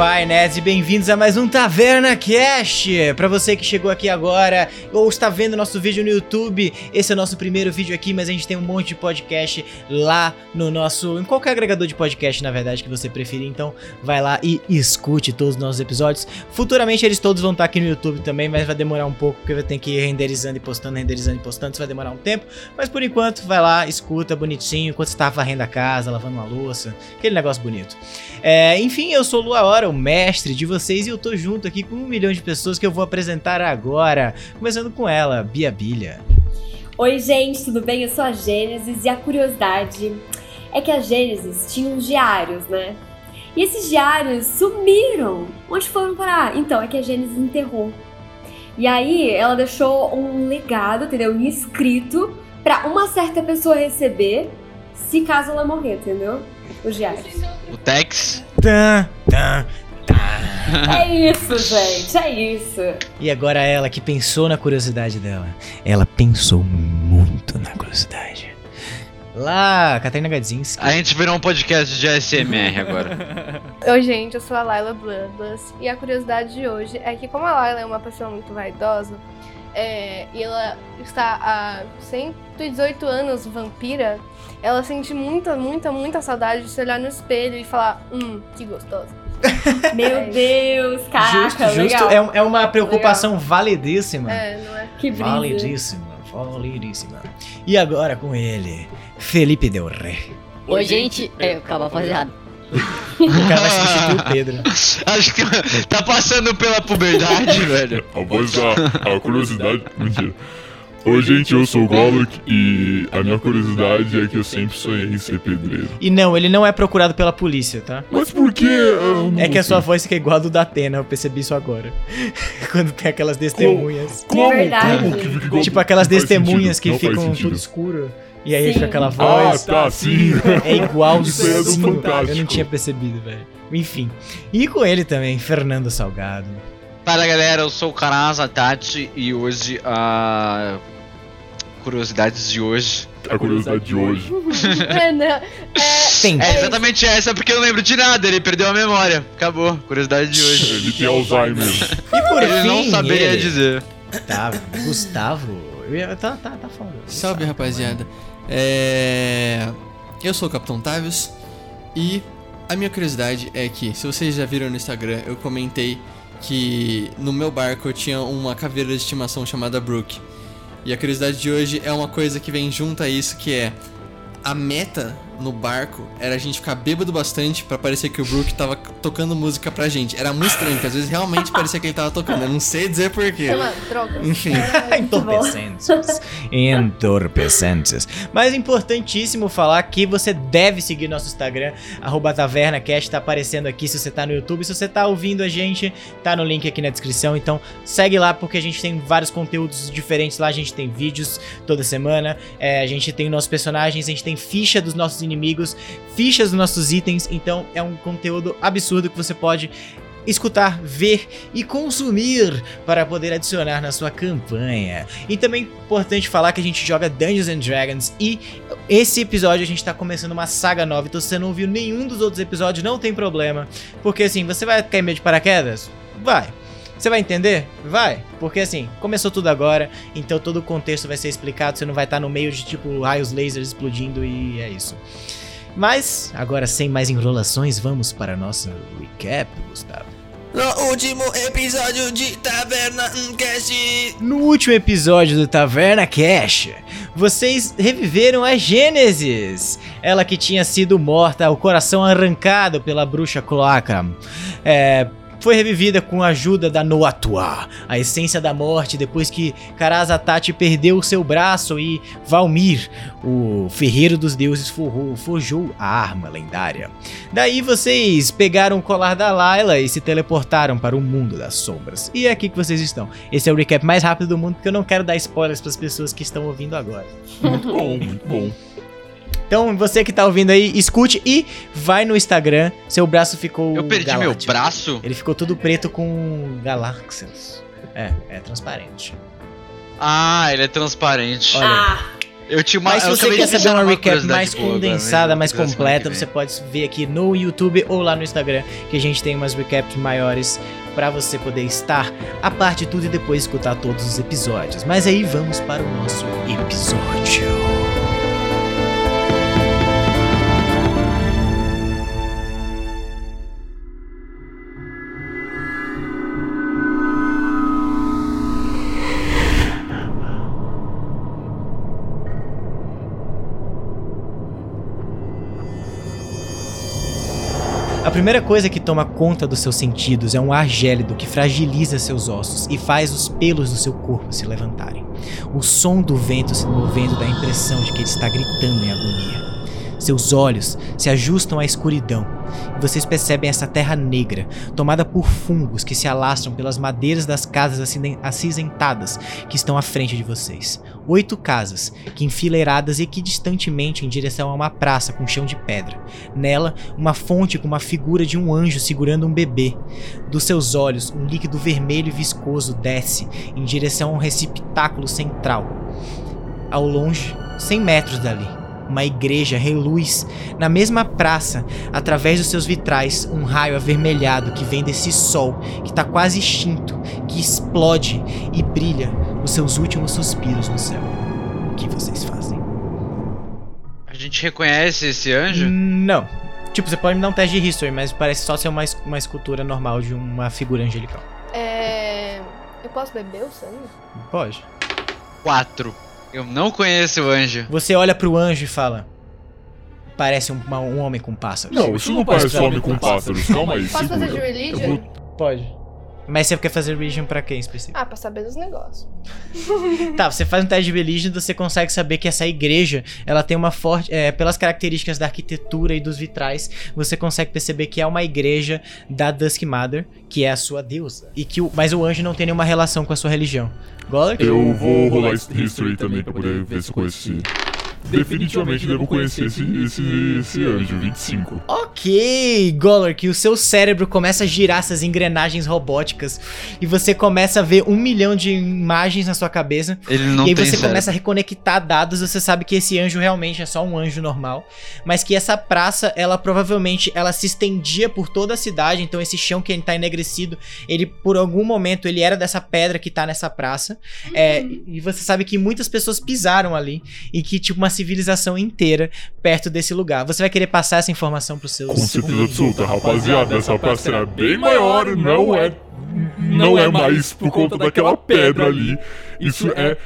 Rafa. E bem-vindos a mais um Taverna Cast. Para você que chegou aqui agora ou está vendo nosso vídeo no YouTube, esse é o nosso primeiro vídeo aqui, mas a gente tem um monte de podcast lá no nosso, em qualquer agregador de podcast, na verdade, que você preferir. Então, vai lá e escute todos os nossos episódios. Futuramente eles todos vão estar aqui no YouTube também, mas vai demorar um pouco porque vai ter que ir renderizando e postando, renderizando e postando, isso vai demorar um tempo. Mas por enquanto, vai lá, escuta bonitinho, enquanto você tá varrendo a casa, lavando uma louça, aquele negócio bonito. É, enfim, eu sou o Lua Hora, o mestre de vocês, e eu tô junto aqui com um milhão de pessoas que eu vou apresentar agora. Começando com ela, Bia Bilha. Oi, gente, tudo bem? Eu sou a Gênesis e a curiosidade é que a Gênesis tinha uns diários, né? E esses diários sumiram. Onde foram parar? Então, é que a Gênesis enterrou. E aí, ela deixou um legado, entendeu? Um escrito para uma certa pessoa receber se caso ela morrer, entendeu? Os diários. O Tex. Tá, tá, É isso, gente, é isso. E agora ela que pensou na curiosidade dela. Ela pensou muito na curiosidade. Lá, Catarina Gadzinski. A gente virou um podcast de ASMR agora. Oi, gente, eu sou a Laila Bloodless e a curiosidade de hoje é que, como a Laila é uma pessoa muito vaidosa é, e ela está há 118 anos vampira, ela sente muita, muita, muita saudade de se olhar no espelho e falar: Hum, que gostosa. Meu Deus, caraca, justo, justo. legal. É, é uma preocupação validíssima. É, não é? Que brisa. Validíssima, validíssima. E agora com ele, Felipe Del Rey. Oi, gente. É, calma, rapaziada. O cara vai substituir o Pedro. Acho que tá passando pela puberdade, velho. A voz da a curiosidade. Mentira. Oi, gente, eu sou o Golok e a minha curiosidade é que eu sempre sonhei em ser pedreiro. E não, ele não é procurado pela polícia, tá? Mas por que? É que a sua voz fica igual a do da Atena, eu percebi isso agora. Quando tem aquelas testemunhas. Como? verdade. Como que fica igual- Tipo aquelas testemunhas sentido, que ficam tudo escuro. E aí Sim. fica aquela Ah, voz. tá, sim. É igual Isso é do Fantástico. Eu não tinha percebido, velho. Enfim. E com ele também, Fernando Salgado. Fala galera, eu sou o Karaza Tati e hoje a. Curiosidades de hoje. A curiosidade de hoje. É, não. É, Tem. É exatamente essa, porque eu não lembro de nada, ele perdeu a memória. Acabou, curiosidade de hoje. Ele tem Alzheimer. E por Ele fim, não saberia ele, dizer. Tá, Gustavo. Ia- Tá, tá, tá foda. Salve Gustavo, rapaziada. É... Eu sou o Capitão Tavius e a minha curiosidade é que, se vocês já viram no Instagram, eu comentei que no meu barco eu tinha uma caveira de estimação chamada Brook. E a curiosidade de hoje é uma coisa que vem junto a isso, que é a meta no barco era a gente ficar bêbado bastante pra parecer que o Brook tava tocando música pra gente. Era muito estranho, porque às vezes realmente parecia que ele tava tocando. Eu não sei dizer porquê. chama drogas. Enfim. Entorpecentes. Entorpecentes. Mas importantíssimo falar que você deve seguir nosso Instagram, arroba TavernaCast, tá aparecendo aqui se você tá no YouTube. Se você tá ouvindo a gente, tá no link aqui na descrição. Então segue lá porque a gente tem vários conteúdos diferentes lá. A gente tem vídeos toda semana, é, a gente tem nossos personagens, a gente tem ficha dos nossos inimigos, fichas dos nossos itens. Então é um conteúdo absurdo que você pode escutar, ver e consumir para poder adicionar na sua campanha. E também é importante falar que a gente joga Dungeons and Dragons e esse episódio a gente tá começando uma saga nova, então se você não viu nenhum dos outros episódios, não tem problema, porque assim, você vai cair meio de paraquedas? Vai. Você vai entender? Vai. Porque assim, começou tudo agora, então todo o contexto vai ser explicado, você não vai estar no meio de tipo raios lasers explodindo e é isso. Mas, agora sem mais enrolações, vamos para a nossa recap, Gustavo. No último episódio de Taverna Cast. No último episódio do Taverna Cash, vocês reviveram a Gênesis, ela que tinha sido morta, o coração arrancado pela bruxa Cloaca. É, foi revivida com a ajuda da Noatua, a essência da morte, depois que Karazatati perdeu o seu braço e Valmir, o ferreiro dos deuses, forrou- forjou a arma lendária. Daí vocês pegaram o colar da Layla e se teleportaram para o mundo das sombras. E é aqui que vocês estão. Esse é o recap mais rápido do mundo, porque eu não quero dar spoilers para as pessoas que estão ouvindo agora. Muito bom, muito bom. Então, você que tá ouvindo aí, escute e vai no Instagram. Seu braço ficou. Eu perdi meu galáctico. braço? Ele ficou tudo preto com galáxias. É, é transparente. Ah, ele é transparente. Olha. Ah, Eu tinha uma. Mas se você quer saber uma recap mais boa agora, condensada, mais completa, você pode ver aqui no YouTube ou lá no Instagram, que a gente tem umas recaps maiores pra você poder estar a parte de tudo e depois escutar todos os episódios. Mas aí vamos para o nosso episódio. A primeira coisa que toma conta dos seus sentidos é um ar gélido que fragiliza seus ossos e faz os pelos do seu corpo se levantarem. O som do vento se movendo dá a impressão de que ele está gritando em agonia. Seus olhos se ajustam à escuridão e vocês percebem essa terra negra, tomada por fungos que se alastram pelas madeiras das casas acinzentadas que estão à frente de vocês. Oito casas, que enfileiradas equidistantemente em direção a uma praça com chão de pedra. Nela, uma fonte com uma figura de um anjo segurando um bebê. Dos seus olhos, um líquido vermelho e viscoso desce em direção a um receptáculo central. Ao longe, 100 metros dali, uma igreja reluz na mesma praça, através dos seus vitrais, um raio avermelhado que vem desse sol que está quase extinto, que explode e brilha os seus últimos suspiros no céu. O que vocês fazem? A gente reconhece esse anjo? Não. Tipo, você pode me dar um teste de history, mas parece só ser uma, es- uma escultura normal de uma figura angelical. É. Eu posso beber o sangue? Pode. Quatro. Eu não conheço o anjo. Você olha pro anjo e fala: Parece um, um homem com pássaros. Não, isso não parece homem com pássaros. Calma aí, Posso fazer de religion? Vou- Pode. Mas você quer fazer religion pra quem em específico? Ah, pra saber dos negócios. Tá, você faz um teste de religion, você consegue saber que essa igreja, ela tem uma forte, é, pelas características da arquitetura e dos vitrais, você consegue perceber que é uma igreja da Dusk Mother, que é a sua deusa. E que o, mas o anjo não tem nenhuma relação com a sua religião. Golak? Eu vou rolar history também pra poder ver se eu esse. Definitivamente devo conhecer esse, esse, esse anjo, 25. Ok, Golak, o seu cérebro começa a girar essas engrenagens robóticas e você começa a ver um milhão de imagens na sua cabeça. Ele não e aí tem você cérebro. começa a reconectar dados, você sabe que esse anjo realmente é só um anjo normal, mas que essa praça, ela provavelmente ela se estendia por toda a cidade, então esse chão que ele tá enegrecido, ele por algum momento ele era dessa pedra que tá nessa praça. É, e você sabe que muitas pessoas pisaram ali e que tipo uma civilização inteira perto desse lugar. Você vai querer passar essa informação pros seus Com certeza absoluta, rapaziada, essa praça era bem maior, não é. Não é mais por conta daquela pedra ali. Isso é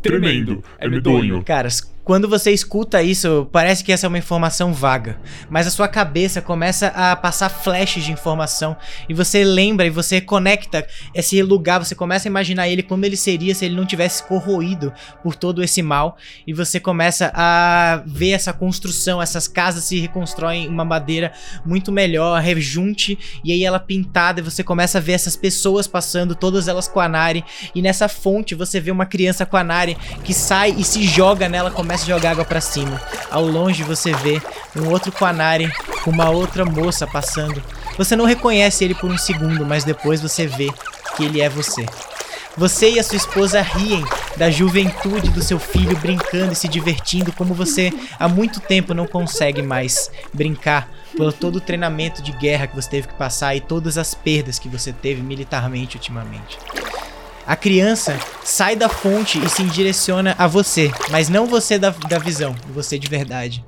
tremendo, é medonho. Caras, quando você escuta isso, parece que essa é uma informação vaga, mas a sua cabeça começa a passar flashes de informação. E você lembra e você conecta esse lugar, você começa a imaginar ele como ele seria se ele não tivesse corroído por todo esse mal. E você começa a ver essa construção, essas casas se reconstroem em uma madeira muito melhor, rejunte e aí ela pintada. E você começa a ver essas pessoas passando, todas elas com a Nari. E nessa fonte você vê uma criança com a Nari que sai e se joga nela, começa a jogar água pra cima. Ao longe você vê um outro Quanari com uma outra moça passando. Você não reconhece ele por um segundo, mas depois você vê que ele é você. Você e a sua esposa riem da juventude do seu filho brincando e se divertindo como você há muito tempo não consegue mais brincar pelo todo o treinamento de guerra que você teve que passar e todas as perdas que você teve militarmente ultimamente. A criança sai da fonte e se direciona a você, mas não você da, da visão, você de verdade.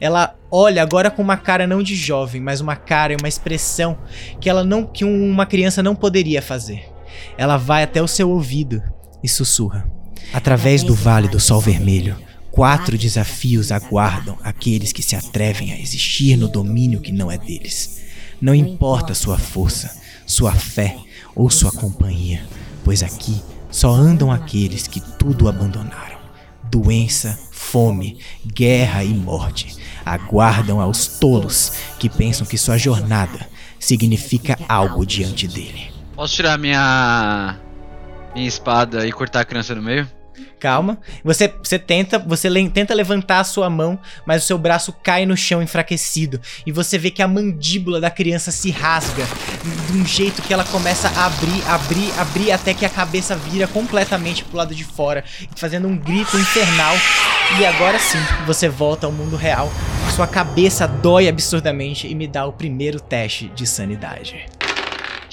Ela olha agora com uma cara não de jovem, mas uma cara e uma expressão que ela não que um- uma criança não poderia fazer. Ela vai até o seu ouvido e sussurra. Através do Vale do Sol Vermelho, quatro desafios aguardam aqueles que se atrevem a existir no domínio que não é deles. Não importa sua força, sua fé ou sua companhia, pois aqui só andam aqueles que tudo abandonaram. Doença, fome, guerra e morte aguardam aos tolos que pensam que sua jornada significa algo diante dele. Posso tirar minha. minha espada e cortar a criança no meio? Calma. Você, você tenta, você le- tenta levantar a sua mão, mas o seu braço cai no chão enfraquecido e você vê que a mandíbula da criança se rasga de um jeito que ela começa a abrir, abrir, abrir até que a cabeça vira completamente pro lado de fora, fazendo um grito infernal. E agora sim, você volta ao mundo real. Sua cabeça dói absurdamente e me dá o primeiro teste de sanidade.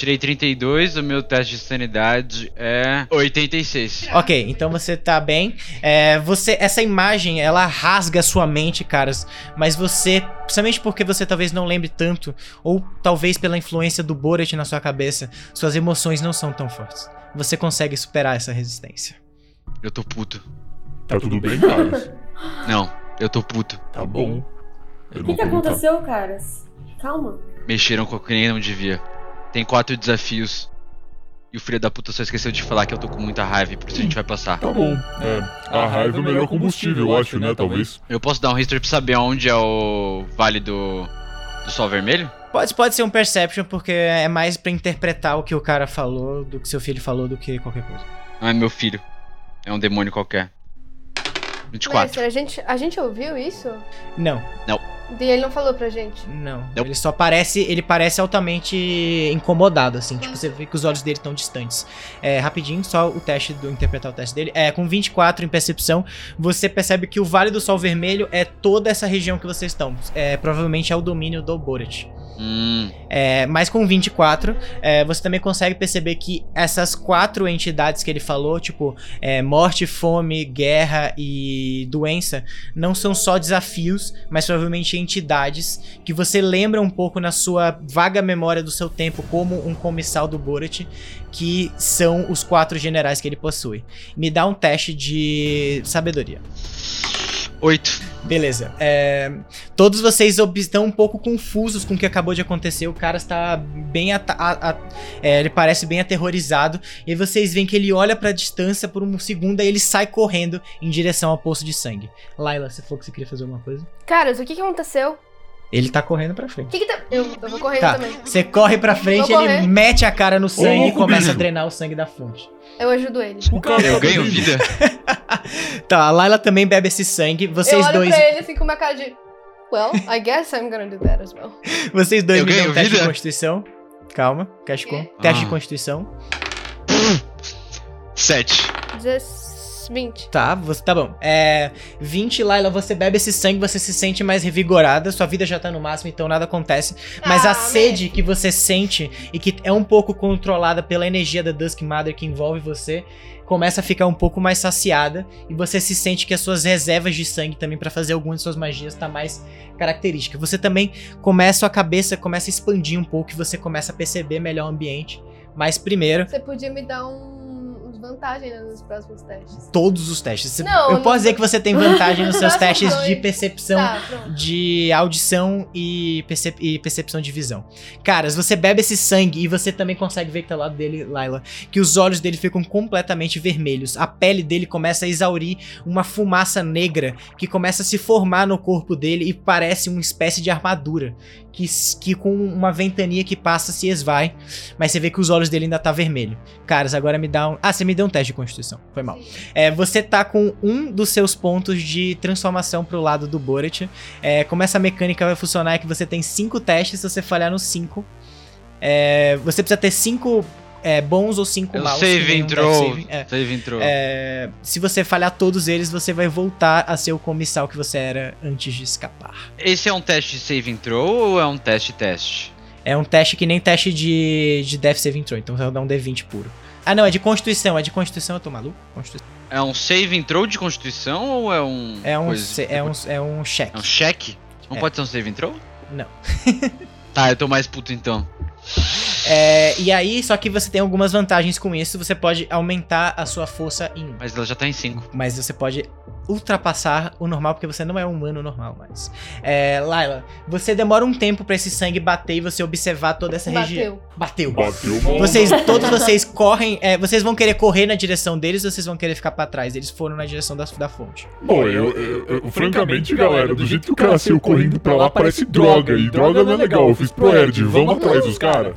Tirei 32, o meu teste de sanidade é 86. Ok, então você tá bem. É, você, essa imagem, ela rasga sua mente, caras. Mas você, principalmente porque você talvez não lembre tanto, ou talvez pela influência do Borat na sua cabeça, suas emoções não são tão fortes. Você consegue superar essa resistência. Eu tô puto. Tá tudo bem, cara? Não, eu tô puto. Tá bom. O que, que aconteceu, caras? Calma. Mexeram com quem não devia. Tem quatro desafios. E o filho da puta só esqueceu de falar que eu tô com muita raiva e por isso a gente vai passar. Tá bom. É, a raiva é o melhor combustível, eu acho, né? Talvez. Eu posso dar um history pra saber onde é o Vale do, do Sol Vermelho? Pode, pode ser um perception, porque é mais pra interpretar o que o cara falou, do que seu filho falou, do que qualquer coisa. Não é meu filho. É um demônio qualquer. 24. Mestre, a gente, a gente ouviu isso? Não, E ele não falou pra gente. não. Não. Ele só parece. Ele parece altamente incomodado, assim. Tipo, você vê que os olhos dele estão distantes. É, rapidinho, só o teste do interpretar o teste dele. É, com 24 em percepção, você percebe que o Vale do Sol Vermelho é toda essa região que vocês estão. É, provavelmente é o domínio do Borat. Hum, É, mas com 24, é, você também consegue perceber que essas quatro entidades que ele falou, tipo é, morte, fome, guerra e doença, não são só desafios, mas provavelmente entidades que você lembra um pouco na sua vaga memória do seu tempo como um comissal do Borat, que são os quatro generais que ele possui. Me dá um teste de sabedoria. 8. Beleza. É, todos vocês estão um pouco confusos com o que acabou de acontecer. O cara está bem. a- a- é, ele parece bem aterrorizado. E vocês veem que ele olha pra distância por um segundo e ele sai correndo em direção ao poço de sangue. Laila, você falou que você queria fazer alguma coisa? Caras, o que que aconteceu? Ele tá correndo pra O frente. que que tá... Eu, eu vou correndo Tá, também. você corre pra frente, ele mete a cara no sangue e louco, começa a bicho. drenar o sangue da fonte. Eu ajudo ele. O cara Eu tá ganho vida? Tá, a Laila também bebe esse sangue. Vocês eu olho dois. pra ele assim com uma cara de... Well, I guess I'm gonna do that as well. Vocês dois Eu me dão um teste de vida? constituição. Calma, cash com. Teste de Ah. constituição. 7. 10, 20. Tá, você tá bom. É. 20, Laila, você bebe esse sangue, você se sente mais revigorada, sua vida já tá no máximo, então nada acontece. Mas Ah, a sede que você sente e que é um pouco controlada pela energia da Dusk Mother que envolve você, começa a ficar um pouco mais saciada e você se sente que as suas reservas de sangue também pra fazer algumas de suas magias tá mais característica. Você também começa a cabeça começa a expandir um pouco e você começa a perceber melhor o ambiente. Mas primeiro, Você podia me dar um, uns vantagens né, nos próximos testes. todos os testes. Não, eu no- posso dizer que você tem vantagem nos seus testes de percepção Tá, de audição e, percep- e percepção de visão. Caras, você bebe esse sangue e você também consegue ver que tá ao lado dele, Laila, que os olhos dele ficam completamente vermelhos. A pele dele começa a exaurir uma fumaça negra que começa a se formar no corpo dele e parece uma espécie de armadura. Que, que com uma ventania que passa se esvai, mas você vê que os olhos dele ainda tá vermelho. Caras, agora me dá um. Ah, você me deu um teste de constituição. Foi mal. É, você tá com um dos seus pontos de transformação pro lado do Borat. É, como essa mecânica vai funcionar é que você tem cinco testes, se você falhar nos cinco. é, você precisa ter cinco é, bons ou cinco Eu maus. save entrou. saving. É, Save entrou. é, se você falhar todos eles, você vai voltar a ser o comissal que você era antes de escapar. Esse é um teste de save entrou ou é um teste teste? É um teste que nem teste de, de Death Saving Throw, então você vai dar um D20 puro. Ah, não, é de Constituição. É de Constituição, eu tô maluco? Constituição. É um save entrou de constituição ou é um. É um, coisa- é um, é um cheque. É um cheque? Não É. pode ser um save entrou? Não. tá, eu tô mais puto então. É, e aí, só que você tem algumas vantagens com isso. Você pode aumentar a sua força em 1. Mas ela já tá em 5. Mas você pode ultrapassar o normal, porque você não é um humano normal mais. É, Laila, você demora um tempo pra esse sangue bater e você observar toda essa região. Bateu. Bateu. Bateu. Vocês, todos vocês correm. é, vocês vão querer correr na direção deles ou vocês vão querer ficar pra trás? Eles foram na direção da, da fonte. Bom, eu, eu- eu- francamente, galera, do jeito que o cara saiu correndo pra lá, parece droga. E droga não é legal. Eu fiz pro Erd. Vamos atrás dos caras.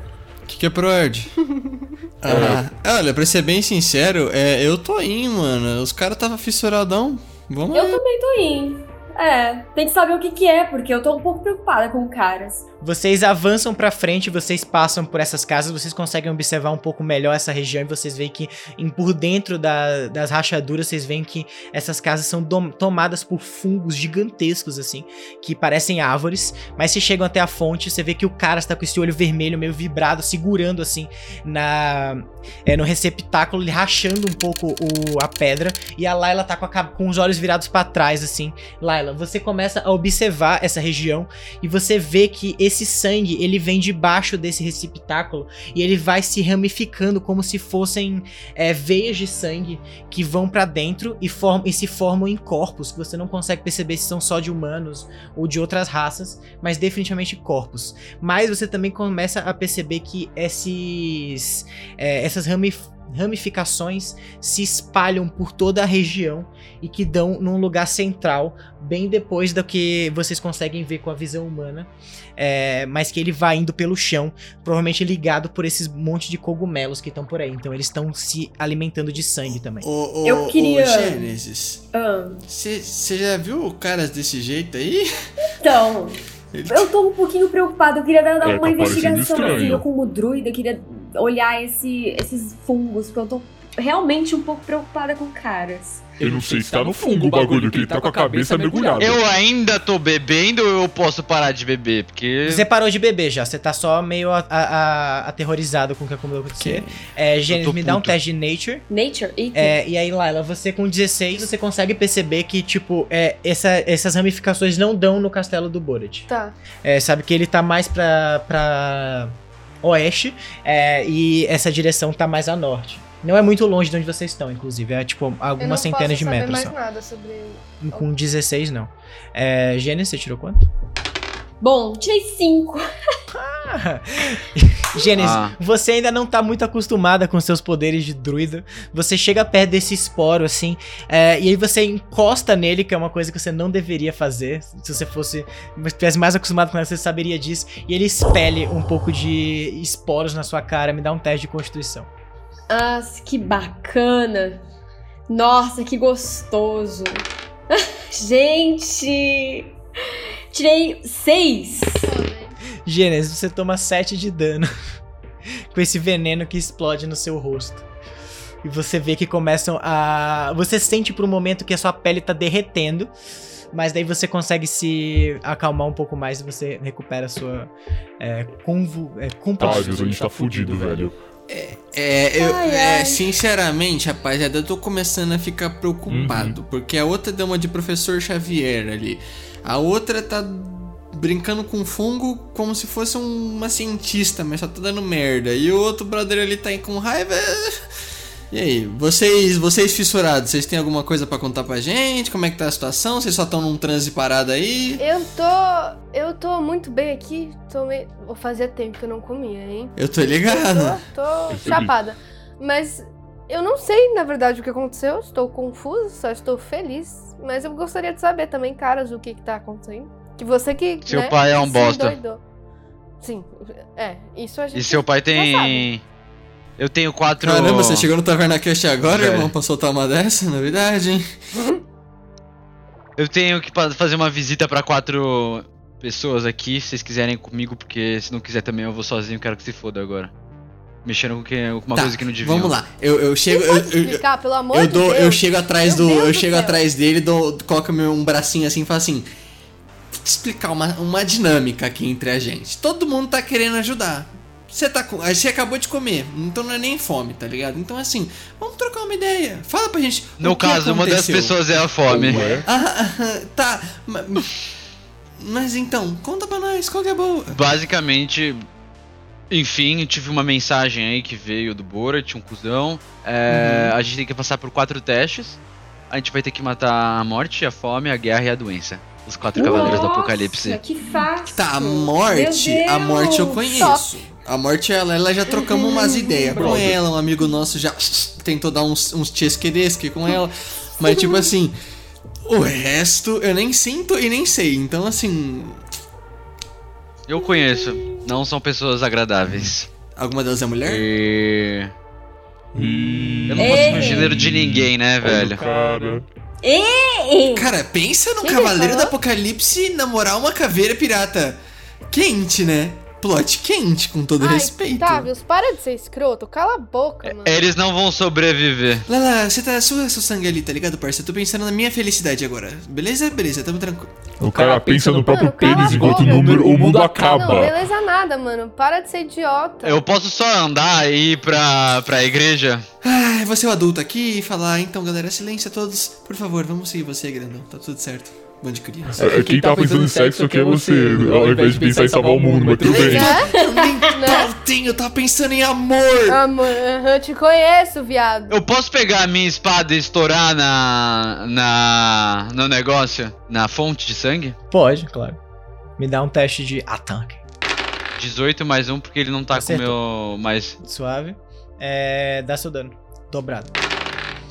Que, que é Proerd? ah, olha, pra ser bem sincero, é, eu tô indo, mano. Os caras tava fissuradão. Vamos Eu aí. também tô indo. É, tem que saber o que que é, porque eu tô um pouco preocupada com caras. Vocês avançam pra frente, vocês passam por essas casas, vocês conseguem observar um pouco melhor essa região e vocês veem que em, por dentro da- das rachaduras vocês veem que essas casas são dom- tomadas por fungos gigantescos assim, que parecem árvores, mas se chegam até a fonte, você vê que o cara está com esse olho vermelho meio vibrado, segurando assim na é, no receptáculo, rachando um pouco o- a pedra e a Layla tá com, a com os olhos virados pra trás assim. Layla, você começa a observar essa região e você vê que esse sangue ele vem debaixo desse receptáculo e ele vai se ramificando como se fossem é, veias de sangue que vão pra dentro e, form e se formam em corpos que você não consegue perceber se são só de humanos ou de outras raças, mas definitivamente corpos. Mas você também começa a perceber que esses, é, essas ramif- ramificações se espalham por toda a região e que dão num lugar central, bem depois do que vocês conseguem ver com a visão humana, é, mas que ele vai indo pelo chão, provavelmente ligado por esses monte de cogumelos que estão por aí. Então eles estão se alimentando de sangue também. Ô, ô, Eu queria- Gênesis, Ah, você já viu caras desse jeito aí? então, eu tô um pouquinho preocupada. Eu queria dar É, uma tá parecendo investigação assim. Eu, como druida, queria olhar esse- esses fungos, porque eu tô realmente um pouco preocupada com caras. Eu não sei se tá no fungo o bagulho, que ele tá com a cabeça mergulhada. Eu ainda tô bebendo ou eu posso parar de beber? Porque. Você parou de beber já, você tá só meio a- a- a- aterrorizado com o que de acontecer. É, Gênesis, me dá um puto. teste de Nature. Nature? Eita. É, e aí, Laila, você com 16, você consegue perceber que, tipo, é, essa- essas ramificações não dão no castelo do Boret. Tá. É, sabe que ele tá mais pra, pra oeste é, e essa direção tá mais a norte. Não é muito longe de onde vocês estão, inclusive. É, tipo, Eu não algumas centenas posso de saber metros mais só. nada sobre. Com 16, não. É, Gênesis, você tirou quanto? Bom, tirei cinco. Gênesis, Ah. você ainda não tá muito acostumada com seus poderes de druida. Você chega perto desse esporo, assim, é, e aí você encosta nele, que é uma coisa que você não deveria fazer. Se você fosse. estivesse mais acostumado com ela, você saberia disso. E ele expele um pouco de esporos na sua cara. Me dá um teste de constituição. Ah, que bacana. Nossa, que gostoso. Gente! Tirei seis. Gênesis, você toma 7 de dano com esse veneno que explode no seu rosto. E você vê que começam a. Você sente por um momento que a sua pele tá derretendo. Mas daí você consegue se acalmar um pouco mais e você recupera a sua é, convu... é, Tá, compostura. Deus, a gente tá fudido, velho. É, eu, Ai, é, ai. sinceramente, rapaziada, eu tô começando a ficar preocupado. Porque a outra deu uma de professor Xavier ali. A outra tá brincando com fungo como se fosse um- uma cientista, mas só tá dando merda. E o outro brother ali tá aí com raiva. E aí, vocês, vocês fissurados, vocês têm alguma coisa pra contar pra gente? Como é que tá a situação? Vocês só tão num transe parado aí? Eu tô. Eu tô muito bem aqui. Tô meio. Fazia tempo que eu não comia, hein? Eu tô ligado. Tô, tô Percebi. chapada. Mas eu não sei, na verdade, o que aconteceu. Estou confusa, só estou feliz. Mas eu gostaria de saber também, caras, o que que tá acontecendo. Que você que. Seu né, pai é um bosta. endoidou. Sim, é. Isso a gente. E seu pai tem. Eu tenho quatro. Caramba, você chegou no Taverna Cast agora, Velho. irmão, pra soltar uma dessa? Novidade, hein? Eu tenho que fazer uma visita pra quatro pessoas aqui, se vocês quiserem ir comigo, porque se não quiser também eu vou sozinho, quero que se foda agora. Mexendo com, que, com uma Tá, coisa que não devia. Vamos lá. Eu, eu chego. Você Eu, pode eu, explicar, pelo amor eu de dou, Deus? eu chego atrás Meu do. Deus Eu do chego céu. atrás dele, dou, coloco meu, um bracinho assim e falo assim. Vou te explicar uma, uma dinâmica aqui entre a gente. Todo mundo tá querendo ajudar. Você tá com. Você acabou de comer, então não é nem fome, tá ligado? Então assim, vamos trocar uma ideia. Fala pra gente. No o que caso, uma das aconteceu. pessoas é a fome. Ah, ah, tá. ma- Mas então, conta pra nós, qual que é boa? Basicamente, enfim, eu tive uma mensagem aí que veio do Borat, um cuzão. É, Uhum. A gente tem que passar por quatro testes. A gente vai ter que matar a morte, a fome, a guerra e a doença. Os quatro cavaleiros do Nossa, apocalipse. que fácil. Tá, a morte, a morte eu conheço. A morte, ela, ela já trocamos umas ideias com ela, um amigo nosso já tentou dar uns, uns tchesquedesque com ela. Mas, tipo assim, o resto eu nem sinto e nem sei. Então, assim, Eu conheço, não são pessoas agradáveis. alguma delas é mulher? E. Ih, Eu não posso no Ei. gênero de ninguém, né, velho? Cara. Ei, Cara, pensa no Quem Cavaleiro do Apocalipse namorar uma caveira pirata. quente, né? Plot quente, com todo Ai, respeito. Tavius, para de ser escroto. Cala a boca, mano. Eles não vão sobreviver. Lala, você tá. Sua seu sangue ali, tá ligado, parça? Eu tô pensando na minha felicidade agora. Beleza? Beleza, tamo tranquilo. O cara pensa no próprio Mano, pênis enquanto o número, o mundo Não, acaba. beleza nada, mano. Para de ser idiota. Eu posso só andar e ir pra, pra igreja? Ah, você é o adulto aqui e falar, então galera, silêncio a todos. Por favor, vamos seguir você, grandão. Tá tudo certo. Bando de criança. É, Quem tá pensando em sexo aqui é você, ao invés de pensar em salvar o mundo, mas tudo bem. Eu nem eu tava pensando em amor. Amor, eu te conheço, viado. Eu posso pegar a minha espada e estourar na. na. no negócio? Na fonte de sangue? Pode, claro. Me dá um teste de ataque. 18 mais um, porque ele não tá Acertou. com o meu. mais. Suave. É. Dá seu dano. Dobrado.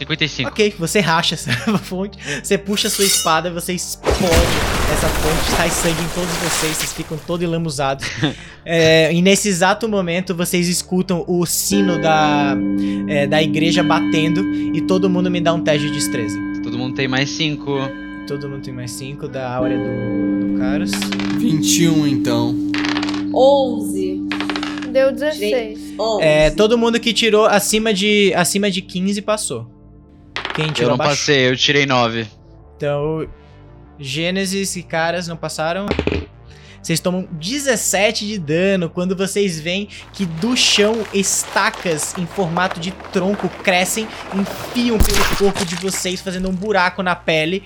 55. Ok, você racha essa fonte, você puxa a sua espada e você explode essa fonte, sai sangue em todos vocês, vocês ficam todos enlamuzados. É, e nesse exato momento vocês escutam o sino da, é, da igreja batendo e todo mundo me dá um teste de destreza. Todo mundo tem mais 5. Todo mundo tem mais 5 da áurea do, do Caros. 21 então. 11. Deu 16. 11. É, todo mundo que tirou acima de, acima de 15 passou. Quem Eu tirou não abaixo? passei, eu tirei 9. Então, Gênesis e Caras não passaram. Vocês tomam 17 de dano quando vocês veem que do chão estacas em formato de tronco crescem, enfiam pelo corpo de vocês, fazendo um buraco na pele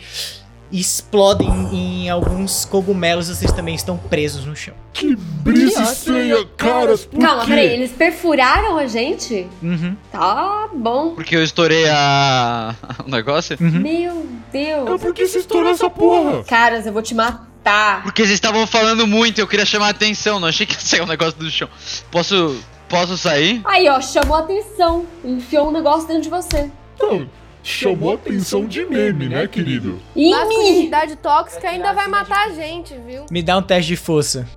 explodem em alguns cogumelos. Vocês também estão presos no chão. Que brisa estranha, caras, por Calma, quê? peraí, eles perfuraram a gente? Uhum, Tá bom. Porque eu estourei a. o negócio? uhum. Meu É Deus. porque você estourou essa porra. Caras, eu vou te matar. Porque vocês estavam falando muito, eu queria chamar a atenção, não achei que ia sair um negócio do chão. Posso. Posso sair? Aí, ó, chamou a atenção. Enfiou um negócio dentro de você. Então, chamou a atenção de meme, né, querido? Ih, Masculinidade tóxica ainda vai matar a gente, viu? Me dá um teste de força.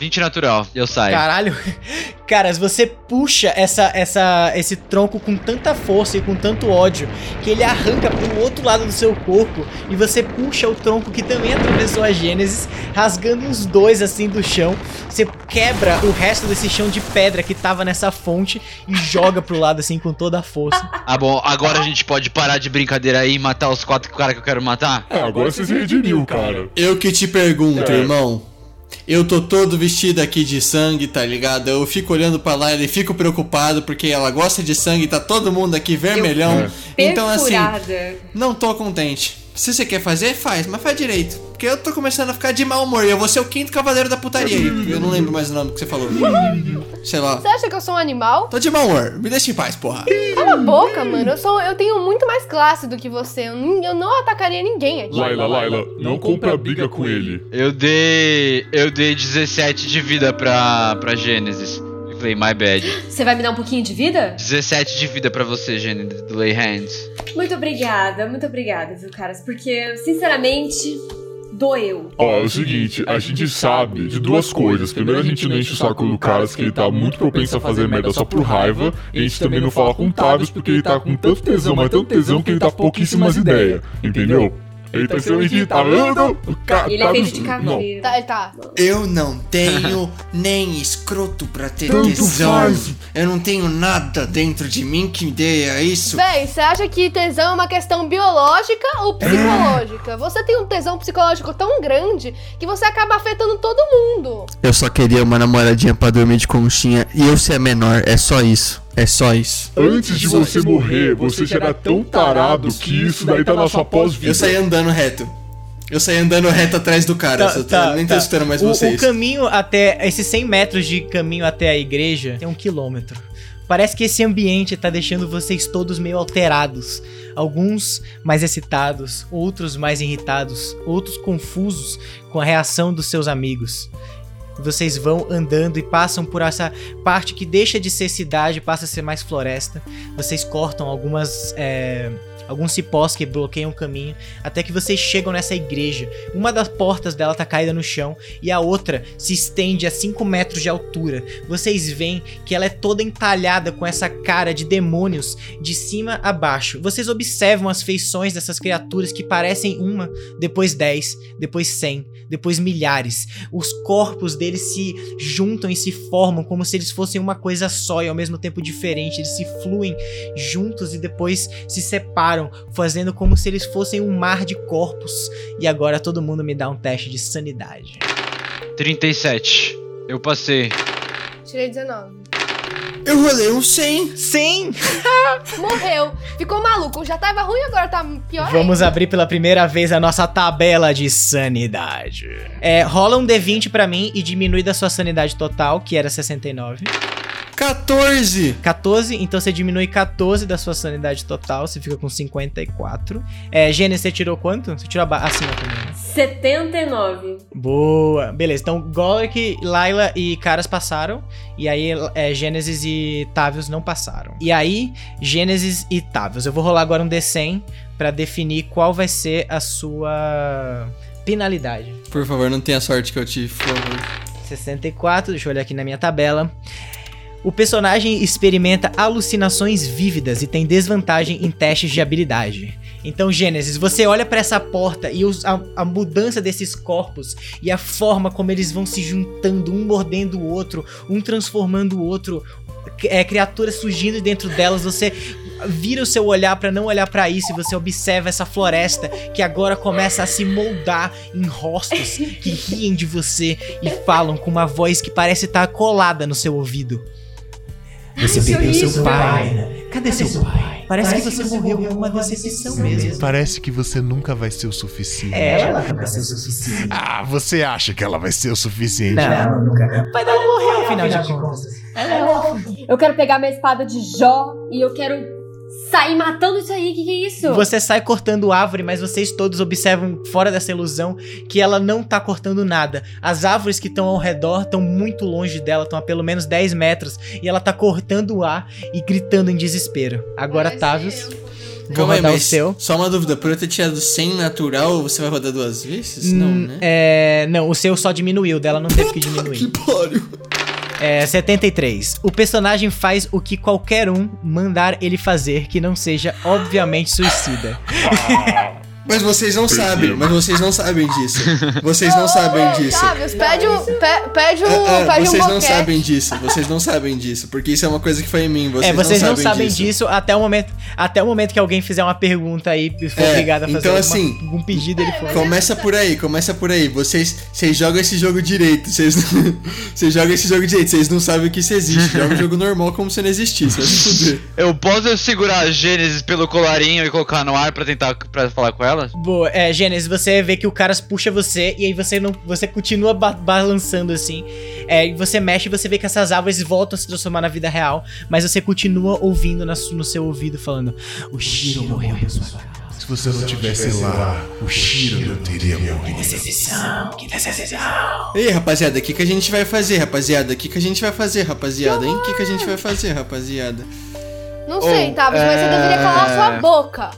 20 natural, eu saio. Caralho. Caras, você puxa essa, essa, esse tronco com tanta força e com tanto ódio que ele arranca pro outro lado do seu corpo e você puxa o tronco que também atravessou a Gênesis, rasgando os dois assim do chão. Você quebra o resto desse chão de pedra que tava nessa fonte e joga pro lado assim com toda a força. Ah, bom, agora a gente pode parar de brincadeira aí e matar os quatro caras que eu quero matar? É, agora você se redimiu, cara. Eu que te pergunto, É. irmão. Eu tô todo vestido aqui de sangue, tá ligado? Eu fico olhando pra lá e fico preocupado porque ela gosta de sangue, tá todo mundo aqui vermelhão. Então assim, não tô contente. Se você quer fazer, faz, mas faz direito. Porque eu tô começando a ficar de mau humor e eu vou ser o quinto cavaleiro da putaria aí. Eu não lembro mais o nome que você falou. Sei lá. Você acha que eu sou um animal? Tô de mau humor, me deixa em paz, porra. Cala a boca, mano. Eu, sou, eu tenho muito mais classe do que você. Eu, não- eu não atacaria ninguém aqui. Laila, Laila, não compra briga com ele. Eu dei. Eu dei 17 de vida pra, pra Gênesis. Falei, my bad. Você vai me dar um pouquinho de vida? 17 de vida pra você, Gênesis, do Lay Hands. Muito obrigada, muito obrigada, viu, caras? Porque, sinceramente, doeu. Ó, é o seguinte, a gente sabe de duas coisas. Primeiro, a gente não enche o saco do Caras, que ele tá muito propenso a fazer merda só por raiva. E a gente também não fala com o Tavius, porque ele tá com tanto tesão, mas tanto tesão que ele tá pouquíssimas ideias. Entendeu? Ele tá extremamente tá vendo? O ca- Ele é feito de Não. cavaleiro. Tá, tá. Eu não tenho nem escroto pra ter Tanto tesão. faz. Eu não tenho nada dentro de mim que me dê a isso. Véi, você acha que tesão é uma questão biológica ou psicológica? Você tem um tesão psicológico tão grande que você acaba afetando todo mundo. Eu só queria uma namoradinha pra dormir de conchinha e eu ser menor, é só isso. É só isso. Antes de você morrer, você já era tão tarado que isso daí tá na sua pós-vida. Eu saí andando reto. Eu saí andando reto atrás do cara. eu tô- nem tô escutando mais Tá, o, vocês. O caminho até. Esses 100 metros de caminho até a igreja tem um quilômetro. Parece que esse ambiente tá deixando vocês todos meio alterados. Alguns mais excitados, outros mais irritados, outros confusos com a reação dos seus amigos. Vocês vão andando e passam por essa parte que deixa de ser cidade, passa a ser mais floresta. Vocês cortam algumas, é, alguns cipós que bloqueiam o caminho, até que vocês chegam nessa igreja. Uma das portas dela tá caída no chão e a outra se estende a 5 metros de altura. Vocês veem que ela é toda entalhada com essa cara de demônios de cima a baixo. Vocês observam as feições dessas criaturas que parecem uma, depois 10, depois 100, depois milhares. Os corpos deles se juntam e se formam como se eles fossem uma coisa só e ao mesmo tempo diferente. Eles se fluem juntos e depois se separam, fazendo como se eles fossem um mar de corpos. E agora todo mundo me dá um teste de sanidade. 37. Eu passei. Tirei 19. Eu rolei um 100. Sim! Morreu. Ficou maluco. Já tava ruim, agora tá pior Vamos abrir pela primeira vez a nossa tabela de sanidade. É, rola um D20 pra mim e diminui da sua sanidade total, que era 69. 14. 14, então você diminui 14 da sua sanidade total, você fica com 54. É, Gênesis, você tirou quanto? Você tirou acima também, né? 79. Boa. Beleza, então Golek, Laila e Caras passaram. E aí é, Gênesis e Tavius não passaram. E aí, Gênesis e Tavius. Eu vou rolar agora um D100 pra definir qual vai ser a sua penalidade. Por favor, não tenha sorte que eu tive, por favor. 64, deixa eu olhar aqui na minha tabela. O personagem experimenta alucinações vívidas e tem desvantagem em testes de habilidade. Então, Gênesis, você olha pra essa porta e os- a, a mudança desses corpos e a forma como eles vão se juntando, um mordendo o outro, um transformando o outro, é, criaturas surgindo dentro delas. Você vira o seu olhar pra não olhar pra isso e você observa essa floresta que agora começa a se moldar em rostos que riem de você e falam com uma voz que parece estar colada no seu ouvido. Você perdeu seu pai. né? Cadê seu pai? Parece que você morreu com uma decepção mesmo. Parece que você nunca vai ser o suficiente. É, ela nunca vai ser o suficiente. Ah, você acha que ela vai ser o suficiente? Não, nunca. O pai dela morreu, afinal de contas. Eu quero pegar minha espada de Jó e eu quero sair matando isso aí. Que que é isso? Você sai cortando árvore, mas vocês todos observam, fora dessa ilusão, que ela não tá cortando nada. As árvores que estão ao redor estão muito longe dela, estão a pelo menos 10 metros, e ela tá cortando o ar e gritando em desespero. Agora, Tavius, vou Calma aí, rodar o mas seu. só uma dúvida. Por eu ter tirado 100 natural, você vai rodar duas vezes? Não, Hum, né? É, não, o seu só diminuiu, dela não teve que Que diminuir. pariu. É, 73. O personagem faz o que qualquer um mandar ele fazer que não seja, obviamente, suicida. Mas vocês não sabem, mas vocês não sabem disso. Vocês não sabem disso. Tavius, pede um, pe- pede um, Ah, ah, pede um vocês não boquete. sabem disso, vocês não sabem disso, porque isso é uma coisa que foi em mim, vocês, é, vocês não, não sabem disso. disso. até o momento até o momento que alguém fizer uma pergunta aí e for É, obrigado a fazer então, alguma- assim, algum pedido, ele for. Começa por aí, começa por aí. Vocês, vocês jogam esse jogo direito. Vocês, vocês jogam esse jogo direito. Vocês não sabem que isso existe. Joga o jogo normal como se não existisse. Vai se fuder. Eu posso segurar a Gênesis pelo colarinho e colocar no ar pra tentar pra falar com ela? Boa, é, Gênesis, você vê que o cara puxa você e aí você não. Você continua ba- balançando assim. É, e você mexe e você vê que essas árvores voltam a se transformar na vida real, mas você continua ouvindo na no seu ouvido falando: O Shiro morreu na sua casa. Se você não tivesse lá, o Shiro não teria morrido. Decepção, que decepção. Ei, rapaziada, o que, que a gente vai fazer, rapaziada? O que, que a gente vai fazer, rapaziada, hein? O que, que a gente vai fazer, rapaziada? Não sei, Oh, Tavius, mas você é- deveria calar sua boca.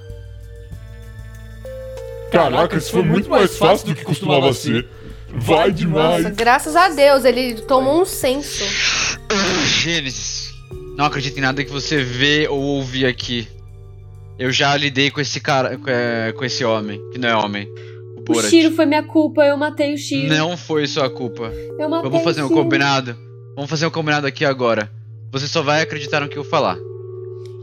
Caraca, isso foi muito mais fácil do que costumava ser. Vai demais. Nossa, graças a Deus, ele tomou um senso. Gênesis, não acredito em nada que você vê ou ouve aqui. Eu já lidei com esse cara, com, é, esse homem, que não é homem. O O. Shiro foi minha culpa, eu matei o Shiro. Não foi sua culpa. Eu matei Vamos fazer o um combinado? Vamos fazer um combinado aqui agora. Você só vai acreditar no que eu falar.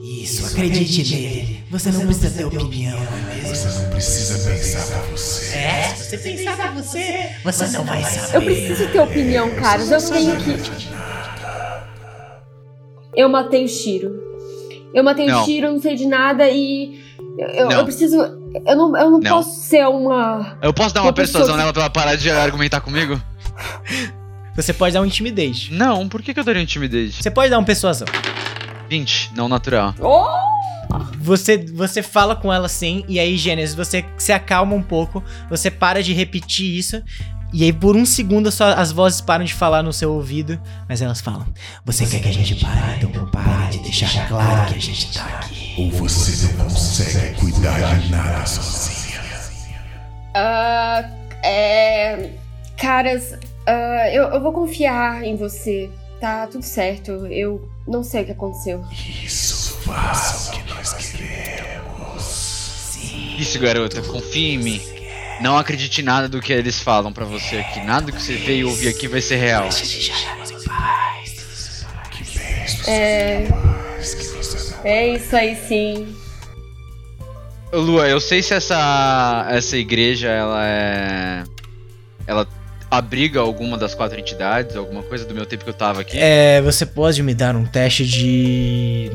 Isso, acredite nele. Você não precisa ter opinião, não é mesmo? Você não precisa pensar por você. É, se você pensar pra você, você não vai saber. Eu preciso ter opinião, caras. Eu tenho que. Eu matei o Shiro. Eu matei Não. o Shiro, eu não sei de nada e. Eu, eu- Não. eu preciso. Eu não, eu não, Não. posso ser uma. Eu posso dar Uma uma persuasão que- nela pra ela parar de argumentar comigo? Você pode dar um intimidate. Não, por que, que eu daria um intimidade? Você pode dar um persuasão. 20, não natural. Você, você fala com ela assim, e aí, Gênesis, você se acalma um pouco, você para de repetir isso, e aí por um segundo só as vozes param de falar no seu ouvido, mas elas falam: Você quer que a gente pare? Então pare de deixar claro que a gente tá aqui. Ou você não consegue cuidar de nada sozinha? Ah, é. Caras, ah, eu, eu vou confiar em você. Tá tudo certo. Eu não sei o que aconteceu. Isso que nós queremos. Isso, garota, confia em mim. Não acredite em nada do que eles falam pra você aqui. Nada que você vê e ouvir aqui vai ser real. É. É isso aí sim. Lua, eu sei se essa essa igreja ela é ela abriga alguma das quatro entidades, alguma coisa do meu tempo que eu tava aqui. É, você pode me dar um teste de.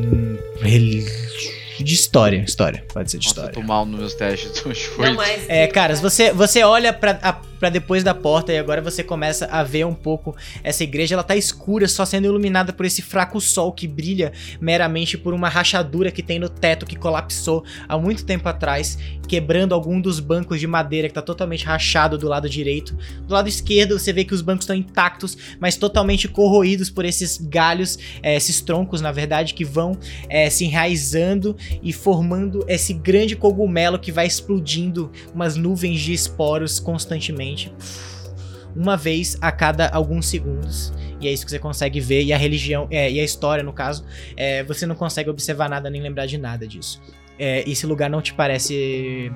De história. História, pode ser de Nossa, eu história. tô mal nos meus testes hoje. Foi. Não, mas. É, caras, você, você olha pra, a- pra depois da porta e agora você começa a ver um pouco essa igreja. Ela tá escura, só sendo iluminada por esse fraco sol que brilha meramente por uma rachadura que tem no teto que colapsou há muito tempo atrás, quebrando algum dos bancos de madeira que tá totalmente rachado do lado direito. Do lado esquerdo você vê que os bancos estão intactos, mas totalmente corroídos por esses galhos, é, esses troncos, na verdade, que vão é, se enraizando e formando esse grande cogumelo que vai explodindo umas nuvens de esporos constantemente. Uma vez a cada alguns segundos. E é isso que você consegue ver. E a religião, é, e a história, no caso, é, você não consegue observar nada nem lembrar de nada disso. É, esse lugar não te parece.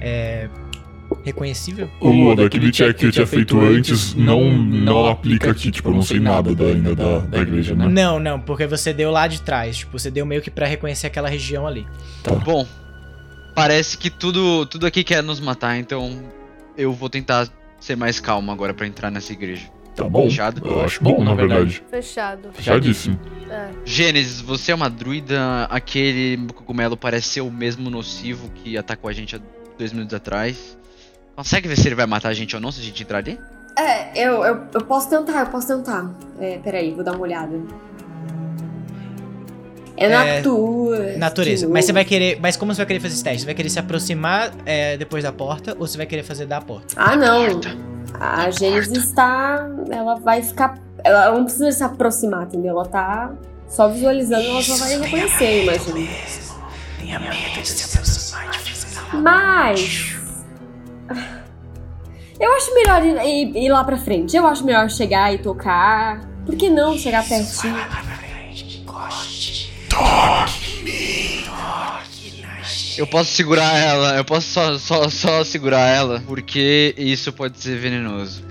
é, reconhecível? Ô Lua, daquele check que eu tinha feito antes, não, não aplica aqui, tipo, eu não sei nada da, ainda da, da igreja, né? Não, não, porque você deu lá de trás. Tipo, você deu meio que pra reconhecer aquela região ali. Bom, parece que tudo tudo aqui quer nos matar, então eu vou tentar ser mais calmo agora pra entrar nessa igreja. Tá bom. Fechado? Eu acho bom, na verdade. Fechado. Fechadíssimo. É. Gênesis, você é uma druida, aquele cogumelo parece ser o mesmo nocivo que atacou a gente há dois minutos atrás. Consegue ver se ele vai matar a gente ou não se a gente entrar ali? É, eu, eu, eu posso tentar, eu posso tentar. É, peraí, vou dar uma olhada. É, É, natura. Natureza. de Mas você vai querer. Mas como você vai querer fazer esse teste? Você vai querer se aproximar é, depois da porta ou você vai querer fazer da porta? Ah, não. Porta. A Gênesis está. Ela vai ficar. Ela não precisa se aproximar, entendeu? Ela tá só visualizando, ela já vai reconhecer, imagina. Mas. Eu acho melhor ir, ir- ir lá pra frente. Eu acho melhor chegar e tocar. Por que não chegar pertinho? Eu posso segurar ela, eu posso só, só, só segurar ela, porque isso pode ser venenoso.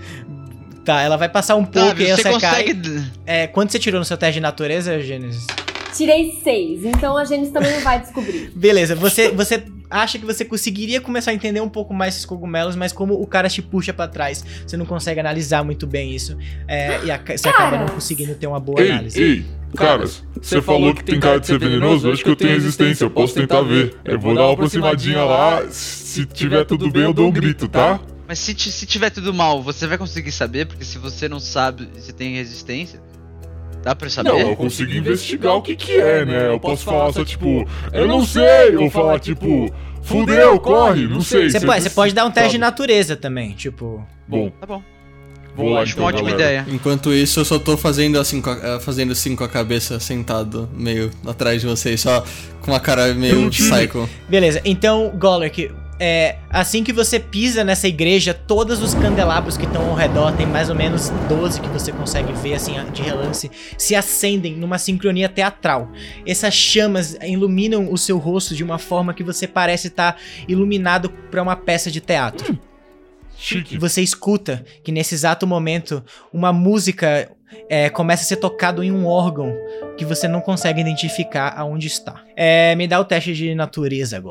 Tá, ela vai passar um pouco Tá, e aí você você consegue. cai. É, quanto você tirou no seu teste de natureza, Gênesis? Tirei seis, então a Gênesis também não vai descobrir. Beleza, você, você acha que você conseguiria começar a entender um pouco mais esses cogumelos, mas como o cara te puxa pra trás, você não consegue analisar muito bem isso. é, e aca- você acaba não conseguindo ter uma boa Ei, análise. ei, caras, você falou que tem cara de ser venenoso, eu acho que eu tenho resistência, eu posso tentar ver. Eu vou dar uma aproximadinha lá, se tiver tudo bem eu dou um grito, tá? Mas se, se tiver tudo mal, você vai conseguir saber? Porque se você não sabe se tem resistência, dá pra saber? Não, eu consigo investigar o que que é, né? Eu posso falar só tipo, eu não sei, ou falar tipo, fudeu, corre, não sei. Você cê- pode, você pode dar um teste de natureza também, tipo. Bom, Tá bom. Lá Acho então, uma ótima galera. ideia. Enquanto isso, eu só tô fazendo assim, com a, eh, fazendo assim com a cabeça, sentado meio atrás de vocês, só com uma cara meio psycho. Beleza, então, Golek, é, assim que você pisa nessa igreja, todos os candelabros que estão ao redor, tem mais ou menos 12 que você consegue ver assim de relance, se acendem numa sincronia teatral. Essas chamas iluminam o seu rosto de uma forma que você parece estar iluminado para uma peça de teatro. Chique. Você escuta que nesse exato momento uma música é, começa a ser tocado em um órgão que você não consegue identificar aonde está. É, me dá o teste de natureza,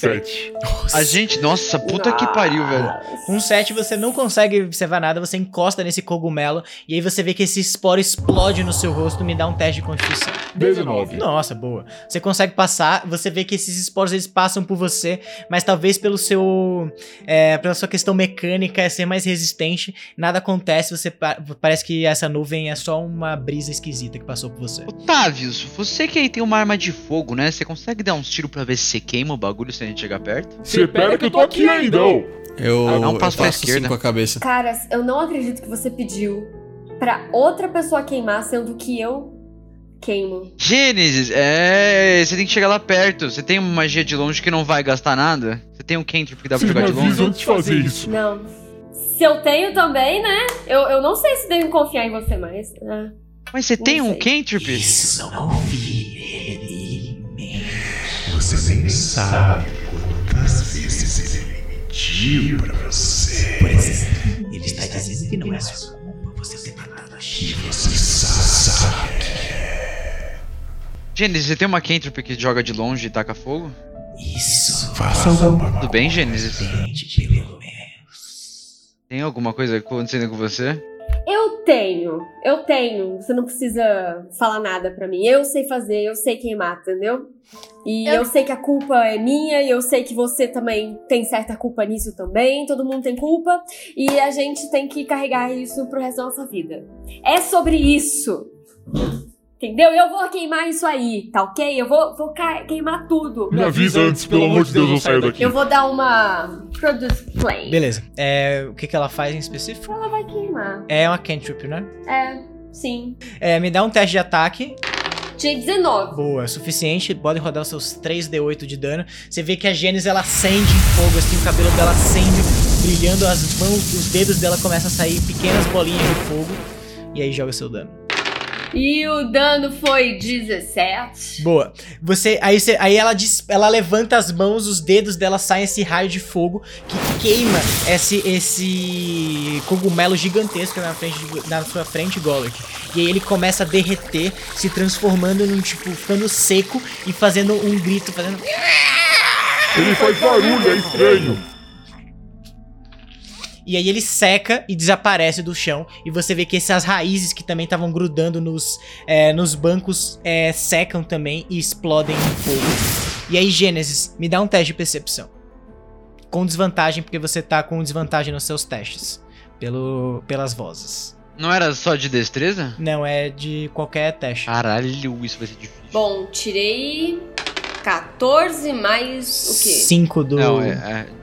Golek. Sete. A gente, nossa, puta que pariu, velho. Com um 7 você não consegue observar nada, você encosta nesse cogumelo e aí você vê que esse esporo explode no seu rosto, me dá um teste de constituição. 19. Nossa, boa. Você consegue passar, você vê que esses esporos eles passam por você, mas talvez pelo seu é, pela sua questão mecânica ser mais resistente, nada acontece, você pa- parece que essa nuvem é só uma brisa esquisita que passou por você. Otávios, você que aí tem uma arma de fogo, né? Você consegue dar uns tiros pra ver se você queima o bagulho se a gente chegar perto? Você pera que eu tô aqui ainda. Eu, Ah, dá um eu passo pra assim esquerda. com a cabeça. Caras, eu não acredito que você pediu pra outra pessoa queimar, sendo que eu Queimo. Gênesis, é. Você tem que chegar lá perto. Você tem uma magia de longe que não vai gastar nada? Você tem um cantrip que dá pra Vocês jogar de longe? antes de fazer isso. Não. Se eu tenho também, né? Eu, eu não sei se devo confiar em você mais. Ah. Mas você tem um sei. cantrip? Isso, não confie nele. Você nem sabe quantas vezes ele mentiu pra você. Por exemplo, ele está dizendo que não é sua culpa você ter matado a Shiva. você sabe. Gênesis, você tem uma cantrip que joga de longe e taca fogo? Isso, Faça alguma Tudo bem, Gênesis? tente pelo menos. Tem alguma coisa acontecendo com você? Eu tenho, eu tenho. Você não precisa falar nada pra mim. Eu sei fazer, eu sei queimar, entendeu? E Eu- eu... sei que a culpa é minha, e eu sei que você também tem certa culpa nisso também. Todo mundo tem culpa. E a gente tem que carregar isso pro resto da nossa vida. É sobre isso. Entendeu? Eu vou queimar isso aí, tá ok? Eu vou, vou queimar tudo. Me avisa antes, pelo amor de Deus, eu saio daqui. Eu vou dar uma produce flame. Beleza. É, o que, que ela faz em específico? Ela vai queimar. É uma cantrip, né? É, sim. É, me dá um teste de ataque. Tinha 19. Boa, suficiente. Pode rodar os seus 3d8 de dano. Você vê que a Gênesis ela acende em fogo, assim, o cabelo dela acende, brilhando, as mãos, os dedos dela começam a sair pequenas bolinhas de fogo. E aí joga seu dano. E o dano foi 17. Boa. Você, aí, você, aí ela, dis- ela levanta as mãos, os dedos dela saem esse raio de fogo que queima esse, esse cogumelo gigantesco na, frente, de- na sua frente, Gollick. E aí ele começa a derreter, se transformando num tipo, ficando seco e fazendo um grito, fazendo. Ele faz barulho, é estranho. E aí ele seca e desaparece do chão. E você vê que essas raízes que também estavam grudando nos, é, nos bancos é, secam também e explodem em fogo. E aí, Gênesis, me dá um teste de percepção. Com desvantagem, porque você tá com desvantagem nos seus testes. Pelo, pelas vozes. Não era só de destreza? Não, é de qualquer teste. Caralho, isso vai ser difícil. Bom, tirei 14 mais o quê? 5 do. Não, é, é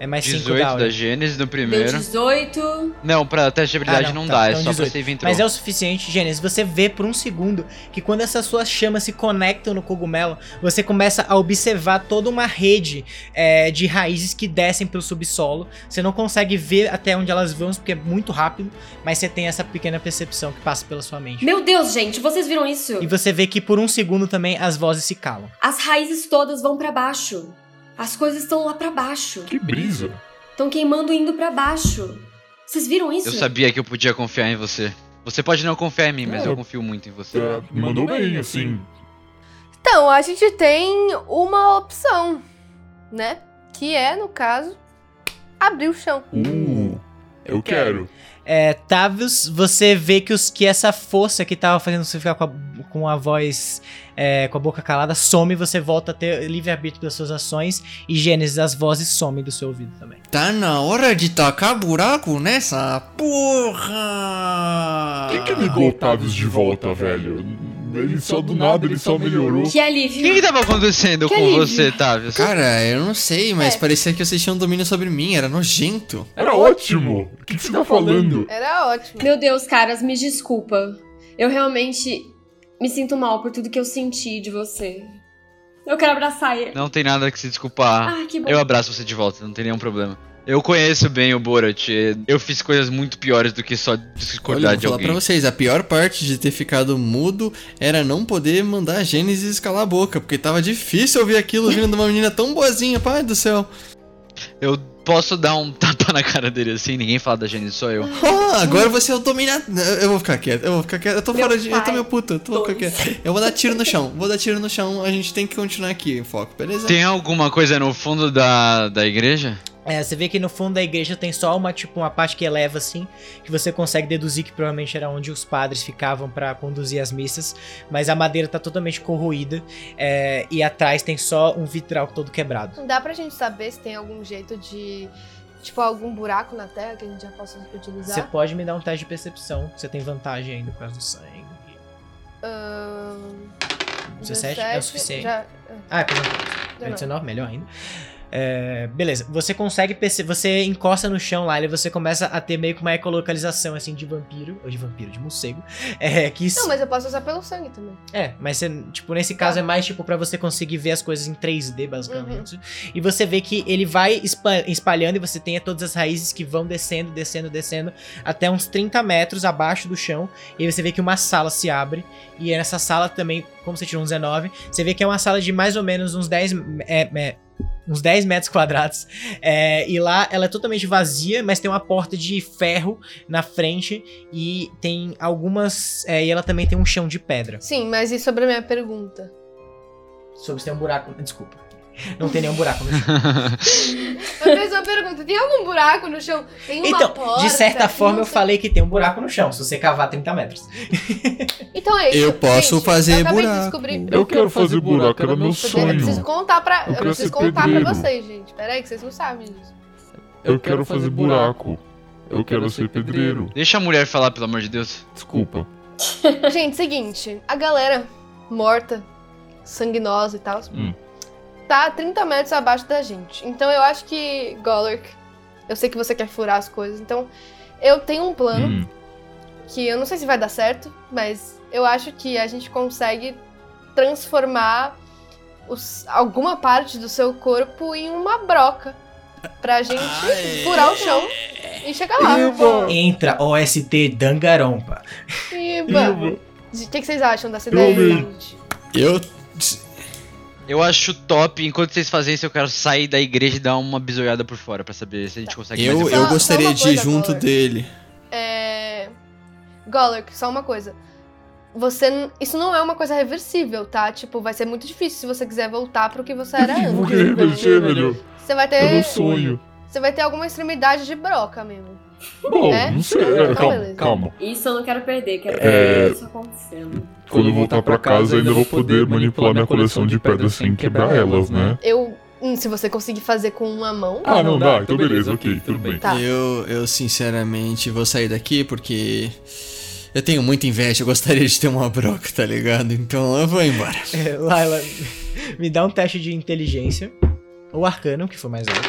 é mais 5 18 da da. Gênesis no Deu primeiro. 18. Não, pra teste de habilidade Ah, não, não, tá, dá, é então só pra 18. save intro. Mas é o suficiente, Gênesis. Você vê por um segundo que quando essas suas chamas se conectam no cogumelo, você começa a observar toda uma rede é, de raízes que descem pelo subsolo. Você não consegue ver até onde elas vão, porque é muito rápido, mas você tem essa pequena percepção que passa pela sua mente. Meu Deus, gente, vocês viram isso? E você vê que por um segundo também as vozes se calam. As raízes todas vão pra baixo. As coisas estão lá pra baixo. Que brisa. Estão queimando indo pra baixo. Vocês viram isso? Eu sabia que eu podia confiar em você. Você pode não confiar em mim, mas É, eu confio muito em você. É, mandou bem, assim. Então, a gente tem uma opção, né? Que é, no caso, abrir o chão. Uh, eu quero. É, Tavius, você vê que, os, que essa força que tava fazendo você ficar com a, com a voz, é, com a boca calada, some, você volta a ter livre-arbítrio das suas ações, e Gênesis, as vozes somem do seu ouvido também. Tá na hora de tacar buraco nessa porra! Quem que ligou o Otávios de volta, velho? Ele só do nada, ele só melhorou. Que alívio. O que, que tava acontecendo Que com alívio. você, Tavius? Cara, eu não sei, mas É. parecia que vocês tinham domínio sobre mim, era nojento. Era ótimo. O que, que você tá falando? Era ótimo. Meu Deus, caras, me desculpa. Eu realmente me sinto mal por tudo que eu senti de você. Eu quero abraçar ele. Não tem nada que se desculpar. Ah, que bom. Eu abraço você de volta, não tem nenhum problema. Eu conheço bem o Borat. Eu fiz coisas muito piores do que só Olha, discordar eu de vou falar alguém. pra vocês, a pior parte de ter ficado mudo era não poder mandar a Gênesis calar a boca, porque tava difícil ouvir aquilo vindo de uma menina tão boazinha, pai do céu. Eu posso dar um tapa na cara dele assim, ninguém fala da Gênesis, só eu. Ah, agora você é o dominado. Eu vou ficar quieto, eu vou ficar quieto. Eu tô Meu fora de. Eu tô meio puto, eu tô vou ficar quieto. Eu vou dar tiro no chão, vou dar tiro no chão, a gente tem que continuar aqui em foco, beleza? Tem alguma coisa no fundo da, da igreja? É, você vê que no fundo da igreja tem só uma, tipo, uma parte que eleva assim, que você consegue deduzir que provavelmente era onde os padres ficavam pra conduzir as missas, mas a madeira tá totalmente corroída, é, e atrás tem só um vitral todo quebrado. Dá pra gente saber se tem algum jeito de. Tipo, algum buraco na terra que a gente já possa utilizar? Você pode me dar um teste de percepção, você tem vantagem ainda por causa do sangue. Ahn, 17 é o suficiente. Já, Ah, com vantagem. já não. 19, melhor ainda. É, beleza, você consegue perceber, você encosta no chão lá e você começa a ter meio que uma ecolocalização assim de vampiro, ou de vampiro, de morcego. É, que isso. Não, mas eu posso usar pelo sangue também. É, mas você, tipo, nesse caso é mais tipo pra você conseguir ver as coisas em 3D, basicamente. E você vê que ele vai espa- espalhando e você tem todas as raízes que vão descendo, descendo, descendo até uns 30 metros abaixo do chão. E aí você vê que uma sala se abre. E nessa sala também, como você tirou um 19, você vê que é uma sala de mais ou menos uns 10. é, é, uns 10 metros quadrados. É, e lá ela é totalmente vazia, mas tem uma porta de ferro na frente. E tem algumas. é, e ela também tem um chão de pedra. Sim, mas e sobre a minha pergunta? Sobre se tem um buraco. Desculpa. Não tem nenhum buraco no chão. Eu fiz uma pergunta: tem algum buraco no chão? Tem uma Então, porta? de certa forma, eu sei. falei que tem um buraco no chão, se você cavar 30 metros. Então é isso. Eu posso gente, fazer eu acabei de buraco. descobrir. Eu quero fazer buraco, era meu Eu sonho. preciso contar pra, eu preciso contar pra pedreiro. vocês, gente. Pera aí, que vocês não sabem disso. Eu quero fazer buraco. Eu quero ser pedreiro. Deixa a mulher falar, pelo amor de Deus. Desculpa. Gente, seguinte, a galera morta, sanguinosa e tal, Hum. Tá a 30 metros abaixo da gente. Então eu acho que, Golurk, eu sei que você quer furar as coisas, então eu tenho um plano Hum. que eu não sei se vai dar certo, mas eu acho que a gente consegue transformar os- alguma parte do seu corpo em uma broca. Pra gente furar o chão e chegar lá. Entra OST Dangarompa. Iba! O que, que vocês acham dessa ideia, gente? Eu. Eu acho top, enquanto vocês fazem isso, eu quero sair da igreja e dar uma bisoiada por fora pra saber se a gente consegue Eu, mais eu Só- gostaria só uma de ir coisa, junto Collor. dele. É. Golurk, só uma coisa. Você. n- Isso não é uma coisa reversível, tá? Tipo, vai ser muito difícil se você quiser voltar pro que você era antes. Você vai É meu ter. sonho. Você vai ter alguma extremidade de broca mesmo. Bom, É? não sei. Então, É, calma, beleza. calma. Isso eu não quero perder, quero É. ver isso acontecendo. Quando eu voltar pra casa, ainda vou poder manipular minha coleção de pedras sem quebrar elas, né? Eu. hum, Se você conseguir fazer com uma mão. Ah, não dá. Então beleza, ok, tudo bem. Tá. Eu, eu sinceramente vou sair daqui porque. Eu tenho muita inveja, eu gostaria de ter uma broca, tá ligado? Então eu vou embora. É, Laila, me dá um teste de inteligência. Ou arcano, que for mais alto.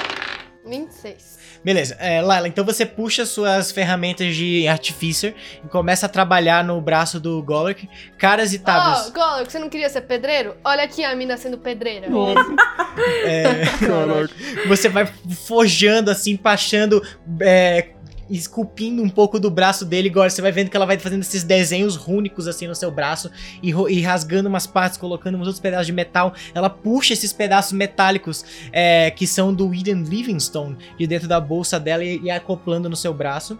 26. Beleza, é, Laila, então você puxa suas ferramentas de Artificer e começa a trabalhar no braço do Golok. Caras e Oh, tábuas. Golurk, você não queria ser pedreiro? Olha aqui a mina sendo pedreira. Nossa, é, caraca. você vai forjando assim, passando. É, esculpindo um pouco do braço dele, agora você vai vendo que ela vai fazendo esses desenhos rúnicos assim no seu braço e, e rasgando umas partes, colocando uns outros pedaços de metal. Ela puxa esses pedaços metálicos é, que são do Eden Livingstone de dentro da bolsa dela e, e acoplando no seu braço.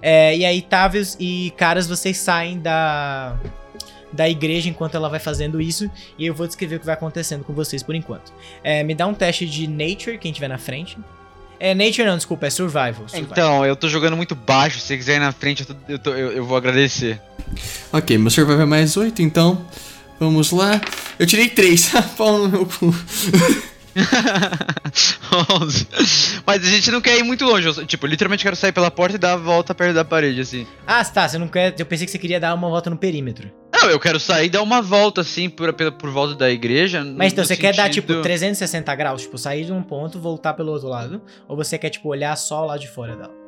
É, e aí, Tavius e Caras, vocês saem da. Da igreja enquanto ela vai fazendo isso, e eu vou descrever o que vai acontecendo com vocês por enquanto. É, me dá um teste de Nature, quem tiver na frente. É Nature não, desculpa, é Survival. survival. Então, eu tô jogando muito baixo, se você quiser ir na frente, eu, tô- eu, tô- eu- eu vou agradecer. Ok, meu survival é mais 8, então. Vamos lá. Eu tirei 3. Pau no meu cu. 11. Mas a gente não quer ir muito longe, eu, tipo, eu literalmente quero sair pela porta e dar a volta perto da parede, assim. Ah, tá, você não quer. Eu pensei que você queria dar uma volta no perímetro. Não, eu quero sair e dar uma volta, assim, por, por, volta da igreja. Mas então, você quer dar, sentido- tipo, 360 graus? Tipo, sair de um ponto, voltar pelo outro lado? Ou você quer, tipo, olhar só lá de fora dela?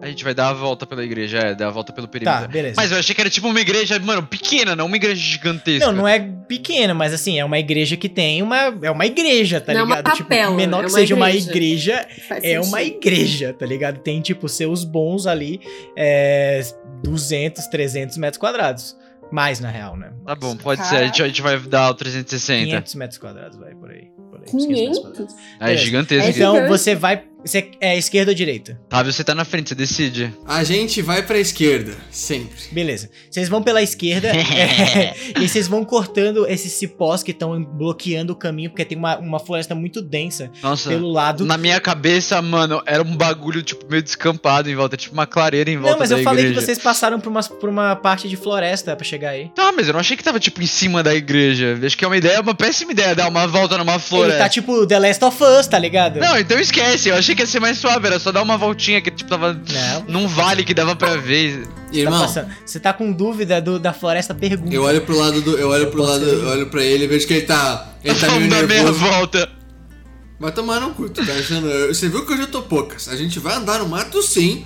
A gente vai dar a volta pela igreja, é, dar a volta pelo Tá, perímetro. beleza. Mas eu achei que era tipo uma igreja, mano, pequena, não uma igreja gigantesca. Não, não é pequena, mas assim, é uma igreja que tem uma. É uma igreja, tá Não é uma ligado? capela, tipo, menor é que uma seja uma igreja. igreja, Faz é uma sentido. igreja, tá ligado? Tem, tipo, seus bons ali, é, 200, 300 metros quadrados. Mais, na real, né? Tá bom, pode Caraca. ser. A gente, a gente vai dar o 360. 500 metros quadrados, vai, por aí. Por aí 500 metros quadrados. 500? É Beleza. gigantesco. É Então, você vai. Você é esquerda ou direita? Tá, você tá na frente, você decide. A gente vai pra esquerda, sempre. Beleza. Vocês vão pela esquerda é, e vocês vão cortando esses cipós que estão bloqueando o caminho, porque tem uma, uma floresta muito densa Nossa, pelo lado. na minha cabeça, mano, era um bagulho, tipo, meio descampado em volta, tipo uma clareira em volta Não, mas da eu falei que igreja. vocês passaram por uma, por uma parte de floresta pra chegar aí. Tá, mas eu não achei que tava, tipo, em cima da igreja. Acho que é uma ideia, uma péssima ideia dar uma volta numa Ele floresta. tá tipo The Last of Us, tá ligado? Não, então esquece. Eu achei que ia ser mais suave, era só dar uma voltinha que, tipo, tava Não. num vale que dava pra ver. Tá Irmão, passando. Você tá com dúvida do, da floresta, pergunta. eu olho pro lado do. Eu olho pro posso lado. Eu olho pra ele e vejo que ele tá. Ele tá meio dar meia nervoso. volta. Vai tomar no cu, tu tá achando? Você viu que hoje eu tô poucas. A gente vai andar no mato sim.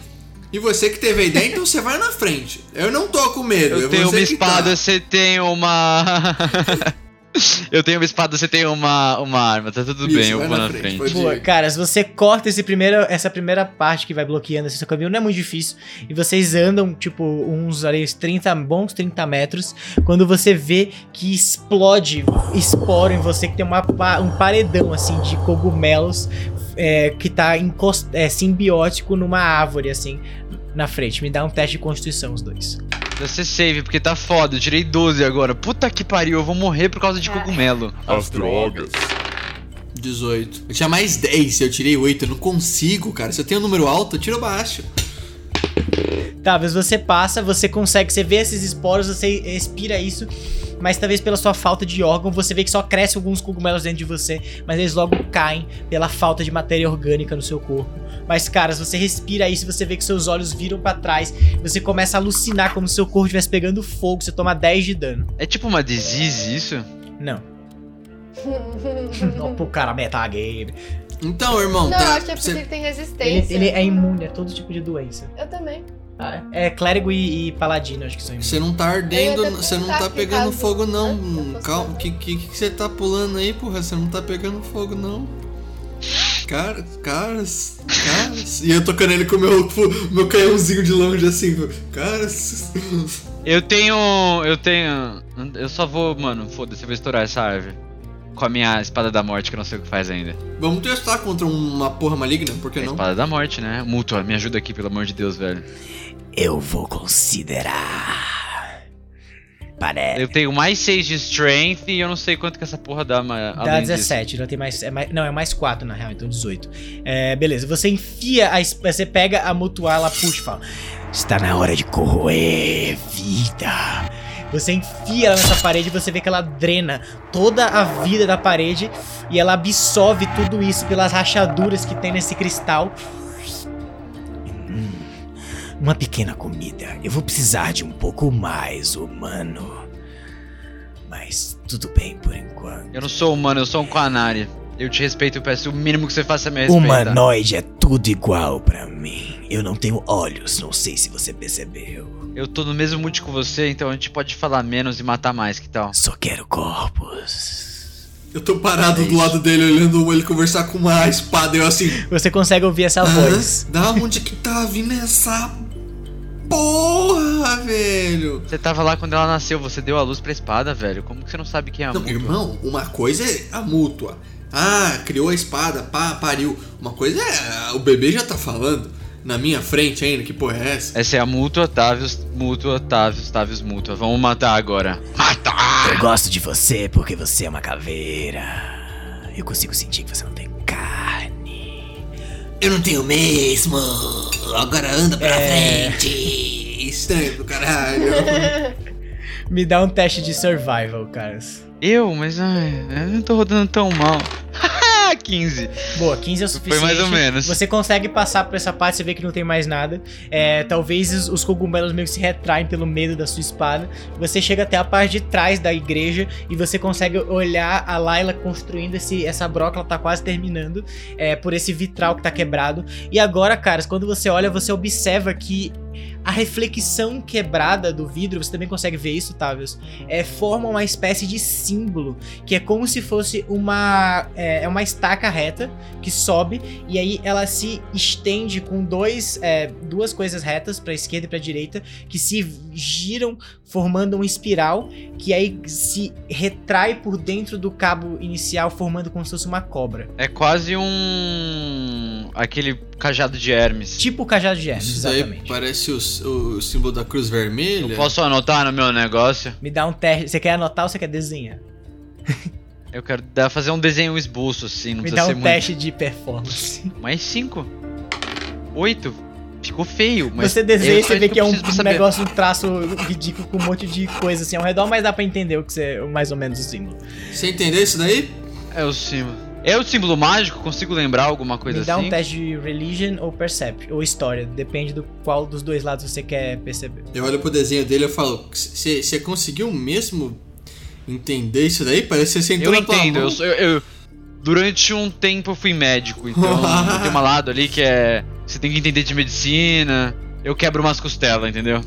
E você que teve a ideia, então você vai na frente. Eu não tô com medo. Eu é tenho uma que espada, tá. você tem uma. eu tenho uma espada, você tem uma, uma arma. Tá tudo Isso, bem, eu vou na na frente, frente. cara, se você corta esse primeiro, essa primeira parte que vai bloqueando esse seu caminho, não é muito difícil. E vocês andam, tipo, uns ali, uns 30, bons 30 metros. Quando você vê que explode esporo em você, que tem uma, um paredão, assim, de cogumelos é, que tá encost- é, simbiótico numa árvore, assim, na frente. Me dá um teste de constituição, os dois. Deve ser save, porque tá foda. Eu tirei 12 agora. Puta que pariu, eu vou morrer por causa de cogumelo. As drogas. 18. Eu tinha mais 10, eu tirei 8. Eu não consigo, cara. Se eu tenho um número alto, eu tiro baixo. Talvez você passa, você consegue, você vê esses esporos, você respira isso, mas talvez pela sua falta de órgão, você vê que só cresce alguns cogumelos dentro de você, mas eles logo caem pela falta de matéria orgânica no seu corpo. Mas, cara, se você respira isso, você vê que seus olhos viram pra trás, você começa a alucinar como se seu corpo estivesse pegando fogo, você toma 10 de dano. É tipo uma disease isso? Não. Não, pro cara metagame. Então, irmão, Não, tá. acho que é porque cê- ele tem Ele, resistência. ele é imune a todo tipo de doença. Eu também. Ah, é clérigo e, e paladino, acho que são. Você não tá ardendo, você não tá pegando caso- fogo não. né, Calma, que que que você tá pulando aí, porra? Você não tá pegando fogo não. Cara, caras, caras. E eu tocando ele com o meu, meu canhãozinho de longe assim, caras. Eu tenho. Eu tenho. Eu só vou, mano, foda-se, eu vou estourar essa árvore. Com a minha espada da morte, que eu não sei o que faz ainda. Vamos testar contra uma porra maligna, por que A não? espada da morte, né? Mútua, me ajuda aqui, pelo amor de Deus, velho. Eu vou considerar. Parece. Eu tenho mais 6 de strength e eu não sei quanto que essa porra dá, mas. Dá além disso. 17, não tem mais, é mais. Não, é mais 4 na real, então 18. É, beleza, você enfia a você pega a mutuar, ela puxa e fala: Está na hora de corroer, vida. Você enfia ela nessa parede e você vê que ela drena toda a vida da parede e ela absorve tudo isso pelas rachaduras que tem nesse cristal. Uma pequena comida. Eu vou precisar de um pouco mais, humano. Mas tudo bem por enquanto. Eu não sou humano, eu sou um Quanari. Eu te respeito, eu peço o mínimo que você faça me respeitar. Humanoide é tudo igual pra mim. Eu não tenho olhos, não sei se você percebeu. Eu tô no mesmo mood que você, então a gente pode falar menos e matar mais, que tal? Só quero corpos. Eu tô parado do lado dele, olhando ele conversar com uma espada, eu assim. Você consegue ouvir essa voz. "Hã? Da onde que tá vindo essa porra, velho? Você tava lá quando ela nasceu, você deu a luz pra espada, velho. Como que você não sabe quem é a Não, mútua? irmão, uma coisa é a mútua. Ah, criou a espada, pá, pariu. Uma coisa é. O bebê já tá falando. Na minha frente ainda, que porra é essa? Essa é a mútua, Tavius, mútua, Tavius, Tavius, mútua. Vamos matar agora. Matar! Eu gosto de você porque você é uma caveira. Eu consigo sentir que você não tem carne. Eu não tenho mesmo. Agora anda pra É. frente. Estranho do caralho. Me dá um teste de survival, caras. Eu? Mas ai, eu não tô rodando tão mal. 15. Boa, 15 é o suficiente. mais ou menos. Você consegue passar por essa parte, você vê que não tem mais nada. É, talvez os, os cogumelos meio que se retraem pelo medo da sua espada. Você chega até a parte de trás da igreja e você consegue olhar a Layla construindo esse, essa broca, ela tá quase terminando, é, por esse vitral que tá quebrado. E agora, caras, quando você olha, você observa que a reflexão quebrada do vidro, você também consegue ver isso, Tavius, é, forma uma espécie de símbolo, que é como se fosse uma, é, é uma estaca reta que sobe e aí ela se estende com dois, é, duas coisas retas para esquerda e para direita que se giram formando uma espiral que aí se retrai por dentro do cabo inicial formando como se fosse uma cobra, É quase um. Aquele cajado de Hermes. tipo o cajado de Hermes, Isso aí exatamente. parece o, o símbolo da cruz vermelha. Eu posso anotar no meu negócio? Me dá um teste. Você quer anotar ou você quer desenhar? Eu quero dar, fazer um desenho, um esboço, assim, não Me dá ser um muito. teste de performance. Mais 5. 8. Ficou feio, mas. você desenha e você vê que é um, um negócio, um traço ridículo com um monte de coisa assim ao redor, mas dá pra entender o que você, mais ou menos o símbolo. Você entendeu isso daí? É o símbolo. É o símbolo mágico? Consigo lembrar alguma coisa Me dá assim? um teste de religion ou percept, ou história, depende do qual dos dois lados você quer perceber. Eu olho pro desenho dele e falo: Você conseguiu mesmo entender isso daí? Parece que você sentou Eu na tua entendo, eu, eu, eu- Durante um tempo eu fui médico, então tem uma lado ali que é. Você tem que entender de medicina. Eu quebro umas costelas, entendeu?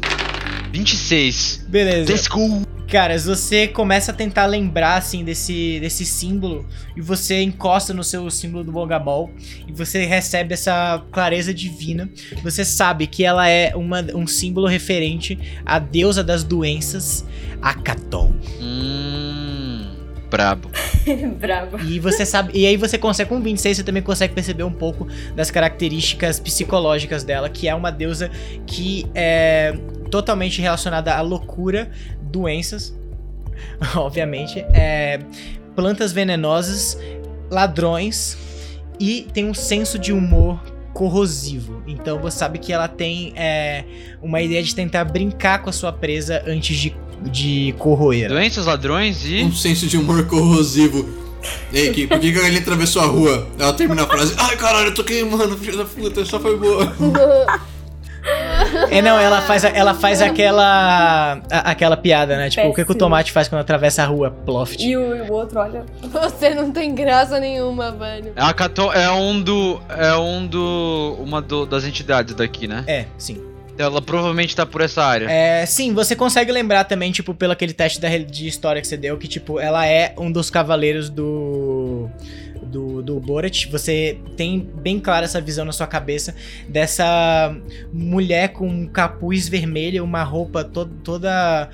26. Beleza. Let's go! Caras, você começa a tentar lembrar, assim, desse, desse símbolo e você encosta no seu símbolo do Bogabol e você recebe essa clareza divina. Você sabe que ela é uma, um símbolo referente à deusa das doenças, Akaton. Hum. Brabo. Bravo. E você sabe, e aí você consegue com 26 você também consegue perceber um pouco das características psicológicas dela, que é uma deusa que é totalmente relacionada à loucura, doenças, obviamente, é, plantas venenosas, ladrões e tem um senso de humor corrosivo. Então você sabe que ela tem é, uma ideia de tentar brincar com a sua presa antes de, de corroer. Doenças, ladrões e. Um senso de humor corrosivo. Ei, Kim, por que, que galinha atravessou a rua? Ela termina a frase. Ai, caralho, eu tô queimando, filho da puta, só foi boa. É, não, ela faz, ela faz aquela a- aquela piada, né? Tipo, o que, que o Péssimo. tomate faz quando atravessa a rua? Ploft. E o, e o outro, olha. Você não tem graça nenhuma, velho. A Caton é um do. É um do. Uma do- das entidades daqui, né? É, sim. Ela provavelmente tá por essa área. É, sim, você consegue lembrar também, tipo, pelo aquele teste da, de história que você deu, que, tipo, ela é um dos cavaleiros do. Do, Borat, você tem bem clara essa visão na sua cabeça dessa mulher com um capuz vermelho, uma roupa to toda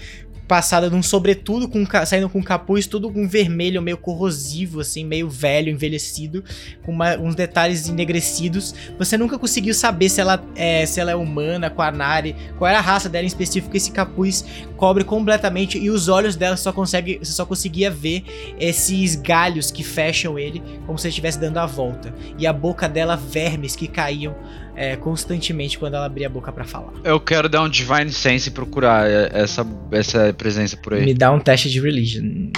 passada de um sobretudo com saindo com capuz tudo com vermelho meio corrosivo assim, meio velho, envelhecido, com uma- uns detalhes enegrecidos. Você nunca conseguiu saber se ela é se ela é humana, Quanari, qual era a raça dela em específico. Esse capuz cobre completamente e os olhos dela só consegue, você só conseguia ver esses galhos que fecham ele, como se estivesse dando a volta. E a boca dela vermes que caíam é, constantemente quando ela abria a boca pra falar. Eu quero dar um Divine Sense e procurar é, essa, essa presença por aí. Me dá um teste de religion.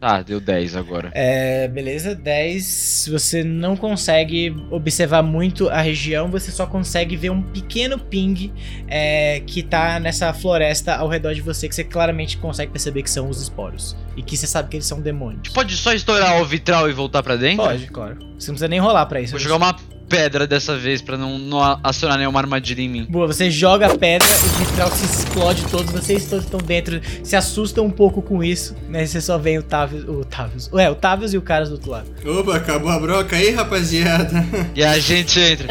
Tá, deu 10 agora. É, beleza, 10. Você não consegue observar muito a região, você só consegue ver um pequeno ping é, que tá nessa floresta ao redor de você, que você claramente consegue perceber que são os esporos. E que você sabe que eles são demônios. Pode só estourar o vitral e voltar pra dentro? Pode, claro. Você não precisa nem rolar pra isso. Vou jogar uma pedra dessa vez pra não, não acionar nenhuma armadilha em mim. Boa, você joga a pedra, o vitral se explode todos, vocês todos estão dentro, se assustam um pouco com isso, né? Você só vê o Tavius, o Tavius, é, o Tavius e o Caras do outro lado. Opa, acabou a broca aí, rapaziada. E a gente entra.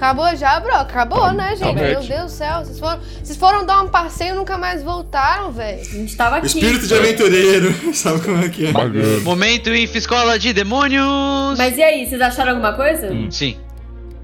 Acabou já, bro. Acabou, né, gente? Meu Deus do céu. Vocês foram, vocês foram dar um passeio e nunca mais voltaram, velho. A gente tava aqui. espírito de aventureiro. Sabe como é que é? Momento Inf Escola de Demônios! Mas e aí, vocês acharam alguma coisa? Sim.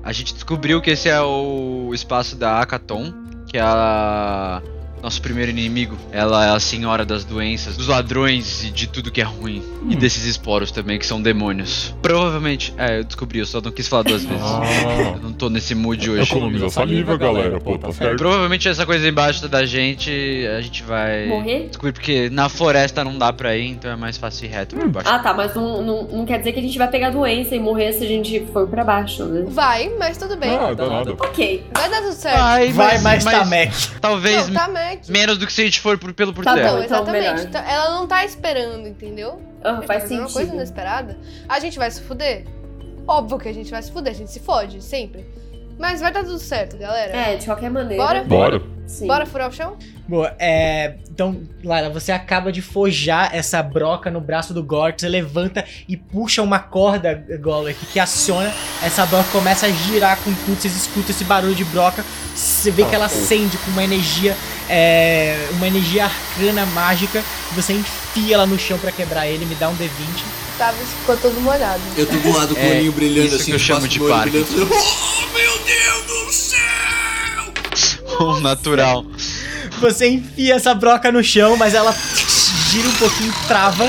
A gente descobriu que esse é o espaço da Akaton, que é a... nosso primeiro inimigo. Ela é a senhora das doenças, dos ladrões e de tudo que é ruim. E desses esporos também, que são demônios. Provavelmente. É, eu descobri, eu só não quis falar duas vezes. Ah, Eu não tô nesse mood hoje. economiza saliva, galera. Pô, tá certo. Provavelmente essa coisa embaixo da gente, a gente vai Morrer? descobrir porque na floresta não dá pra ir, então é mais fácil ir reto pra baixo. Ah, tá, mas não, não, não quer dizer que a gente vai pegar doença e morrer se a gente for pra baixo, né? Vai, mas tudo bem. Ah, dá nada. Ok. Vai dar tudo certo. Vai, Vai mais mas Tamek. talvez Não, tá Mac. Menos do que se a gente for por, pelo por Tá terra. bom. Então exatamente. Então, ela não tá esperando, entendeu? Ah, Ele faz fazendo uma coisa sentido. inesperada. A gente vai se fuder? Óbvio que a gente vai se fuder, a gente se fode, sempre. Mas vai dar tudo certo, galera. É, de qualquer maneira. Bora? Bora. Sim. Bora furar o chão? Boa, é. Então, Lara, você acaba de forjar essa broca no braço do Gort, você levanta e puxa uma corda, Golek, que aciona. Essa broca começa a girar com tudo, vocês escutam esse barulho de broca, você vê que ela acende com uma energia, é, uma energia arcana mágica, você enfia ela no chão pra quebrar ele, me dá um D20. Tava, ficou todo molhado. Eu tô do lado com o É, olhinho brilhando isso assim. que eu chamo de brilhando, Oh, meu Deus do céu! O natural. Você enfia essa broca no chão, mas ela gira um pouquinho, trava.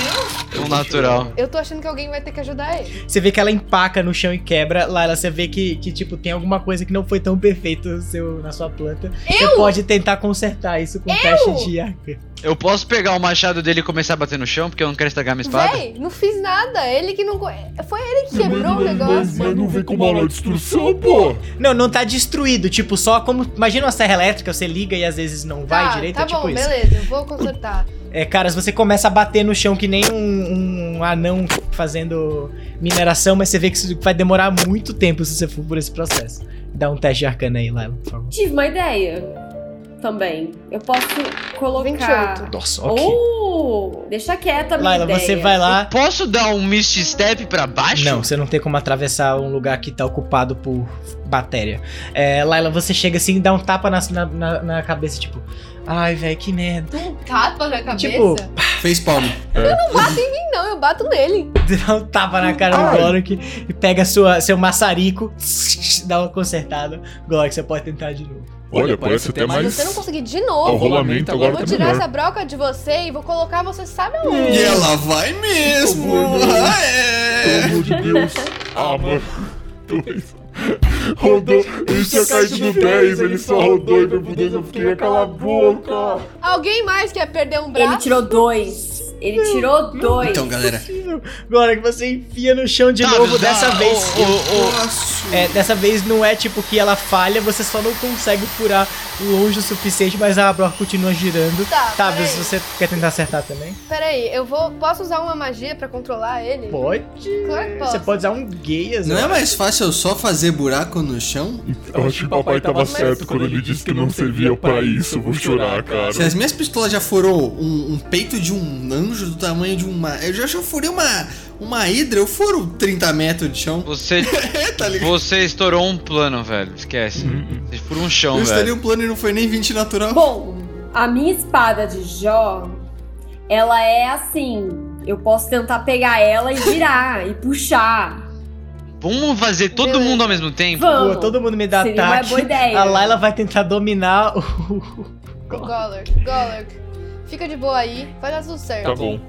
O natural. Eu tô achando que alguém vai ter que ajudar ele. Você vê que ela empaca no chão e quebra. Lara, você vê que, que tipo, tem alguma coisa que não foi tão perfeito seu, na sua planta. Você Eu? pode tentar consertar isso com um teste de arca. Eu posso pegar o machado dele e começar a bater no chão, porque eu não quero estragar minha espada? Véi, não fiz nada. Ele que não. Foi ele que quebrou o mas, negócio. mas não vem com bala de destruição, pô. Não, não tá destruído. Tipo, só como. Imagina uma serra elétrica, você liga e às vezes não vai tá, direito. tá é tipo bom, isso. beleza, eu vou consertar. É, caras, você começa a bater no chão que nem um, um anão fazendo mineração, mas você vê que isso vai demorar muito tempo se você for por esse processo. Dá um teste de arcana aí, Laila, por favor. Tive uma ideia também. Eu posso colocar. 28. Nossa, ok. Oh, deixa quieta a minha Laila, ideia. você vai lá. Posso dar um Misty Step pra baixo? Não, você não tem como atravessar um lugar que tá ocupado por batéria. É, Laila, você chega assim e dá um tapa na, na, na- cabeça, tipo, ai, velho, que merda. Um tapa na cabeça? Tipo, Fez palm. Ih, não, eu bato nele. dá um tapa na cara do Ai. Gorok e pega sua, seu maçarico, dá uma consertada. Gorok, você pode tentar de novo. Olha, parece até Se mais. você não conseguir de O novo, rolamento eu agora vou tá tirar melhor. essa broca de você e vou colocar você sabe aonde. E ela vai mesmo. Ah, Pelo é. amor de Deus. Ah, mano. Dois. Rodou. Ele tinha caído no 10, ele só rodou e meu Deus, eu fiquei cala a boca. Alguém mais quer perder um braço? Ele tirou dois. Ele tirou dois. Então, galera. Gorok, você enfia no chão de Tá, novo, dá- dessa ô, vez. ô, ô, Nossa. É, dessa vez não é tipo que ela falha, você só não consegue furar longe o suficiente, mas a broca continua girando. Tá, Tá, se você quer tentar acertar também? Peraí, eu vou. Posso usar uma magia pra controlar ele? Pode. Claro que posso. Você pode usar um gay, Não é mais fácil eu só fazer buraco no chão? Eu acho que o papai tava certo quando ele disse que não servia pra isso. Vou chorar, cara. Se as minhas pistolas já furou um, um peito de um anjo do tamanho de uma. Eu já, já furei uma, uma hidra, eu furo 30 metros de chão. Você, tá ligado? você estourou um plano, velho. Esquece. Você furou um chão, Eu instalei velho. um plano e não foi nem 20 natural. Bom, a minha espada de Jó, ela é assim. Eu posso tentar pegar ela e virar e puxar. Vamos fazer todo Beleza. mundo ao mesmo tempo? Vamos. Pô, todo mundo me dá Seria uma ataque. boa ideia. A Layla vai tentar dominar o. Golurk, Golurk. Fica de boa aí, vai dar tudo certo. Tá bom.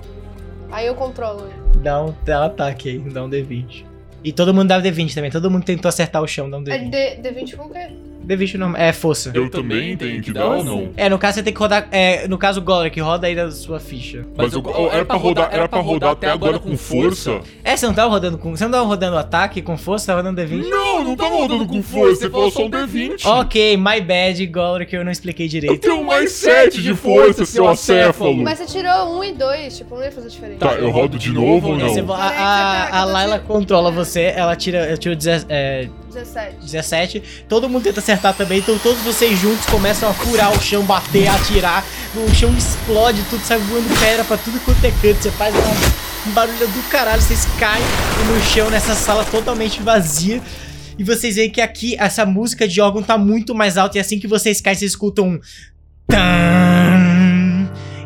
Aí eu controlo. Dá um, dá um ataque aí, dá um D20. E todo mundo dá D20 também, todo mundo tentou acertar o chão, dá um É D20. D, D20 com o quê? D20 não, é força. Eu também tenho que dar ou não? É, no caso você tem que rodar. É, no caso o Golek, roda aí da sua ficha. Mas eu, eu- era pra rodar, era pra rodar até agora com força? É, você não tava rodando com. Você não tava rodando ataque com força, você tava rodando D20? Não, não tava rodando com força, você falou só um D20. Ok, my bad, Golek, eu não expliquei Eu direito. tenho mais 7 de força, seu acéfalo. Mas você tirou um e dois, tipo, não ia fazer diferença. Tá, eu rodo de novo ou É, você- não? a, a, a Layla controla você, ela tira, ela tira deze- é, 17. 17. Todo mundo tenta acertar também, então todos vocês juntos começam a furar o chão, bater, atirar. O chão explode, tudo sai voando pedra pra tudo quanto é canto. Você faz um barulho do caralho, vocês caem no chão nessa sala totalmente vazia. E vocês veem que aqui essa música de órgão tá muito mais alta. E assim que vocês caem, vocês escutam um.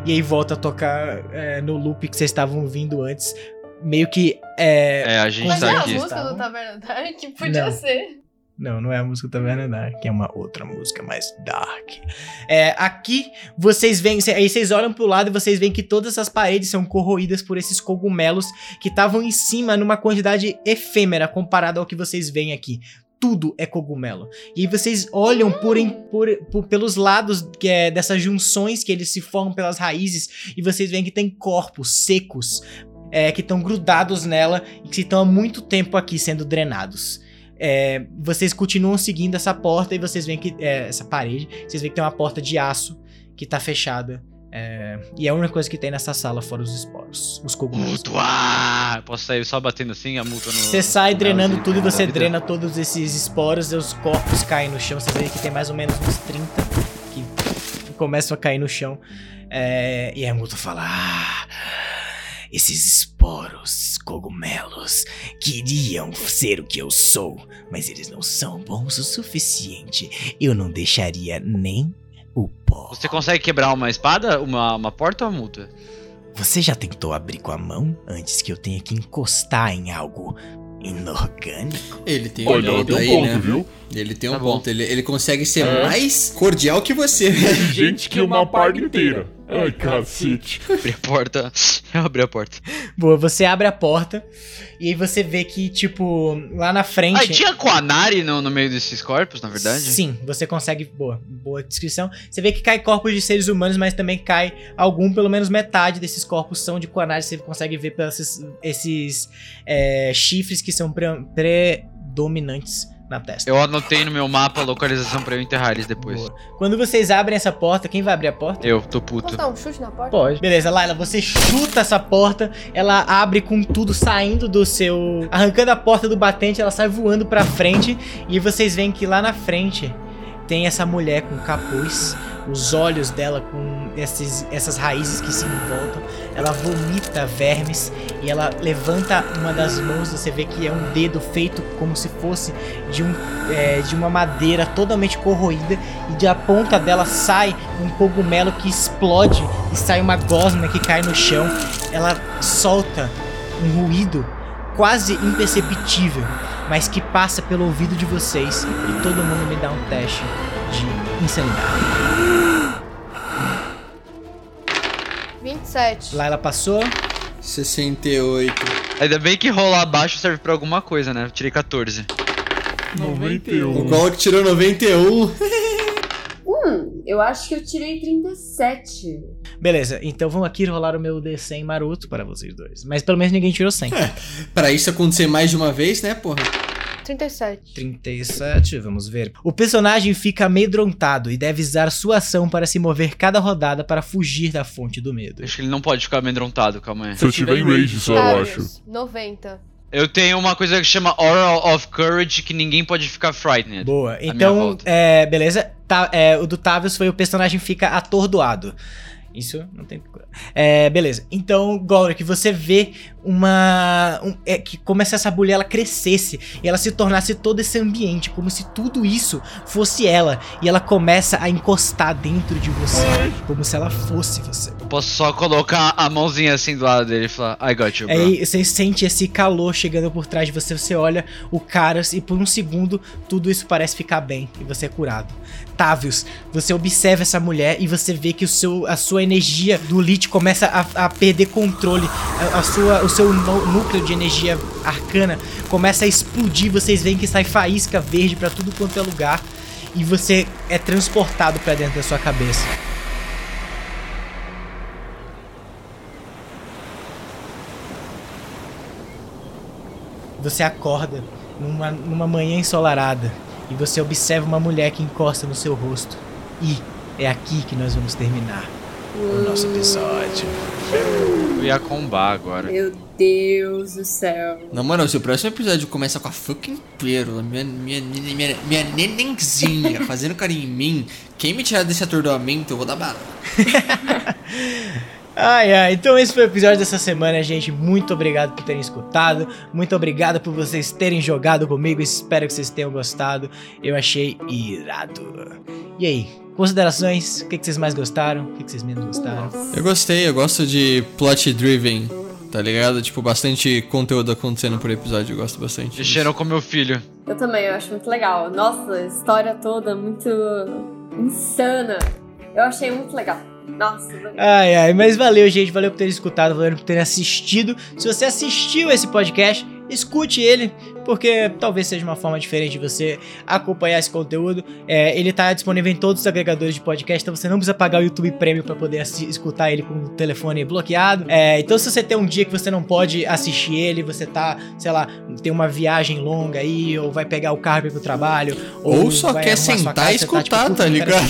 E aí volta a tocar é, no loop que vocês estavam ouvindo antes. Meio que. É, É, a gente Mas tá é a aqui. música do Taverna Dark? Podia Não. ser. Não, não é a música Taverna Dark, é uma outra música mais dark. É, aqui vocês veem, aí vocês olham pro lado e vocês veem que todas as paredes são corroídas por esses cogumelos que estavam em cima numa quantidade efêmera comparado ao que vocês veem aqui. Tudo é cogumelo. E aí vocês olham por, em- por- por- pelos lados que é, dessas junções que eles se formam pelas raízes e vocês veem que tem corpos secos é, que estão grudados nela e que estão há muito tempo aqui sendo drenados. É, vocês continuam seguindo essa porta e vocês veem que. é, essa parede. Vocês veem que tem uma porta de aço que tá fechada. é, e é a única coisa que tem nessa sala, fora os esporos. Os cogumelos. Mutuar! Posso sair só batendo assim a multa no. Você sai drenando tudo e você drena todos esses esporos, e os corpos caem no chão. Vocês veem que tem mais ou menos uns 30 que começam a cair no chão. É, e a Muta fala: "Ah, esses esporos, cogumelos, queriam ser o que eu sou, mas eles não são bons o suficiente. Eu não deixaria nem o pó. Você consegue quebrar uma espada, uma, uma porta ou uma multa? Você já tentou abrir com a mão antes que eu tenha que encostar em algo inorgânico? Ele tem um Olha, ponto aí, um ponto, né? viu? Ele tem um Tá bom. ponto. Ele, ele consegue ser É. mais cordial que você. Tem gente que uma parte inteira. Ai, cacete. Abri a porta. Eu abri a porta. Boa, você abre a porta e aí você vê que, tipo, lá na frente. Ah, e tinha Quanari no, no meio desses corpos, na verdade? Sim, você consegue. Boa, boa descrição. Você vê que cai corpos de seres humanos, mas também cai algum, pelo menos metade desses corpos são de Quanari. Você consegue ver pelos esses, esses é, chifres que são pre- predominantes na testa. Eu anotei no meu mapa a localização pra eu enterrar eles depois. Boa. Quando vocês abrem essa porta, quem vai abrir a porta? Eu, tô Posso puto. dar um chute na porta? Pode. Beleza, Laila, você chuta essa porta, ela abre com tudo saindo do seu. arrancando a porta do batente, ela sai voando pra frente. E vocês veem que lá na frente tem essa mulher com capuz, os olhos dela com esses, essas raízes que se envoltam. Ela vomita vermes e ela levanta uma das mãos. Você vê que é um dedo feito como se fosse de, um, é, de uma madeira totalmente corroída. E da ponta dela sai um cogumelo que explode e sai uma gosma que cai no chão. Ela solta um ruído quase imperceptível, mas que passa pelo ouvido de vocês. E todo mundo me dá um teste de insanidade. 27. Lá ela passou. 68. Ainda bem que rolar abaixo serve pra alguma coisa, né? Eu tirei 14. 91. O Golok tirou 91. Hum, eu acho que eu tirei 37. Beleza, então vamos aqui rolar o meu D100 maroto para vocês dois. Mas pelo menos ninguém tirou 100. Pra isso acontecer mais de uma vez, né, porra? 37. 37, vamos ver. O personagem fica amedrontado e deve usar sua ação para se mover cada rodada para fugir da fonte do medo. Acho que ele não pode ficar amedrontado, calma aí. Se eu tiver em rage só, eu acho. Tavius, 90. Eu tenho uma coisa que chama Aura of Courage que ninguém pode ficar frightened. Boa, então, é, beleza. Tá, é, o do Tavius foi o personagem fica atordoado. Isso não tem. É, beleza. Então, Golrick, você vê uma. um- é, que como se essa bolha ela crescesse e ela se tornasse todo esse ambiente, como se tudo isso fosse ela. E ela começa a encostar dentro de você, como se ela fosse você. Posso só colocar a mãozinha assim do lado dele e falar, I got you, bro. Aí você sente esse calor chegando por trás de você, você olha o Caras e por um segundo tudo isso parece ficar bem e você é curado. Tavius, você observa essa mulher e você vê que o seu, a sua energia do Lich começa a, a perder controle. A, sua, o seu núcleo de energia arcana começa a explodir. Vocês veem que sai faísca verde pra tudo quanto é lugar e você é transportado pra dentro da sua cabeça. Você acorda numa, numa manhã ensolarada e você observa uma mulher que encosta no seu rosto. E é aqui que nós vamos terminar o nosso episódio. Eu ia combar agora. Meu Deus do céu. Na moral, se o próximo episódio começa com a fucking pérola, minha, minha, minha, minha, minha nenenzinha fazendo carinho em mim, quem me tirar desse atordoamento, eu vou dar bala. Ai, ai, então esse foi o episódio dessa semana, gente. Muito obrigado por terem escutado. Muito obrigado por vocês terem jogado comigo. Espero que vocês tenham gostado. Eu achei irado. E aí, considerações? O que, que vocês mais gostaram? O que, que vocês menos gostaram? Eu gostei, eu gosto de plot driven, tá ligado? Tipo, bastante conteúdo acontecendo por episódio, eu gosto bastante. Mexeram com meu filho. Eu também, eu acho muito legal. Nossa, a história toda muito insana. Eu achei muito legal. Nossa, Ai, ai, mas valeu, gente. Valeu por terem escutado, valeu por terem assistido. Se você assistiu esse podcast, escute ele, porque talvez seja uma forma diferente de você acompanhar esse conteúdo. É, ele tá disponível em todos os agregadores de podcast, então você não precisa pagar o YouTube Premium para poder escutar ele com o telefone bloqueado. É, então, se você tem um dia que você não pode assistir ele, você tá, sei lá, tem uma viagem longa aí, ou vai pegar o carro ir pro trabalho, Ou só vai quer sentar casa, e você tá, tipo, escutar, "Puta, tá ligado?"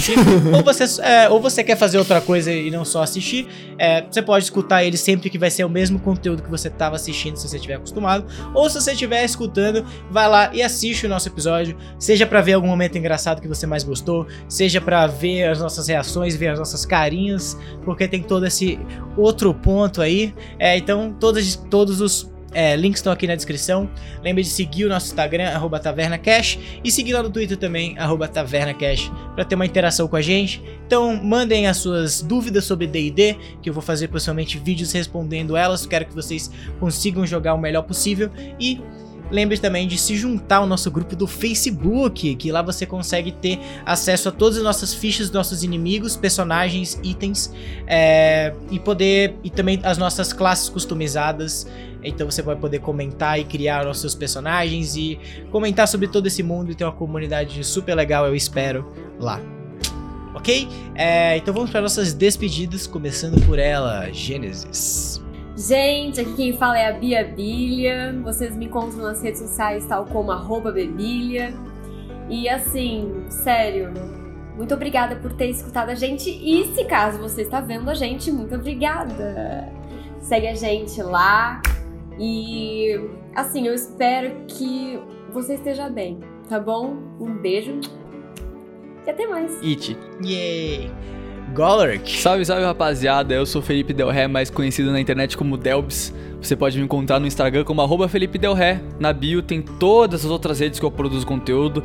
ou, você, é, ou você quer fazer outra coisa e não só assistir, é, você pode escutar ele sempre que vai ser o mesmo conteúdo que você estava assistindo, se você estiver acostumado. Ou se você estiver escutando, vai lá e assiste o nosso episódio, seja pra ver algum momento engraçado que você mais gostou, seja pra ver as nossas reações, ver as nossas carinhas, porque tem todo esse outro ponto aí. É, então, todos, todos os é, links estão aqui na descrição. Lembre de seguir o nosso Instagram, arroba TavernaCash, e seguir lá no Twitter também, arroba TavernaCash, para ter uma interação com a gente. Então, mandem as suas dúvidas sobre D&D, que eu vou fazer pessoalmente vídeos respondendo elas. Quero que vocês consigam jogar o melhor possível. E lembre também de se juntar ao nosso grupo do Facebook, que lá você consegue ter acesso a todas as nossas fichas nossos inimigos, personagens, itens é, e poder e também as nossas classes customizadas. Então você vai poder comentar e criar os seus personagens e comentar sobre todo esse mundo e ter uma comunidade super legal, eu espero, lá. Ok? É, então vamos para nossas despedidas, começando por ela, Gênesis. Gente, aqui quem fala é a Bia Bilha. Vocês me encontram nas redes sociais, tal como arroba Bebilha. E assim, sério, muito obrigada por ter escutado a gente. E se caso você está vendo a gente, muito obrigada. Segue a gente lá. E assim, eu espero que você esteja bem, tá bom? Um beijo e até mais. It. Yay! Golaric. Salve, salve rapaziada, eu sou Felipe Del Ré, mais conhecido na internet como Delbs. Você pode me encontrar no Instagram como arroba Felipe Del Ré. Na bio tem todas as outras redes que eu produzo conteúdo.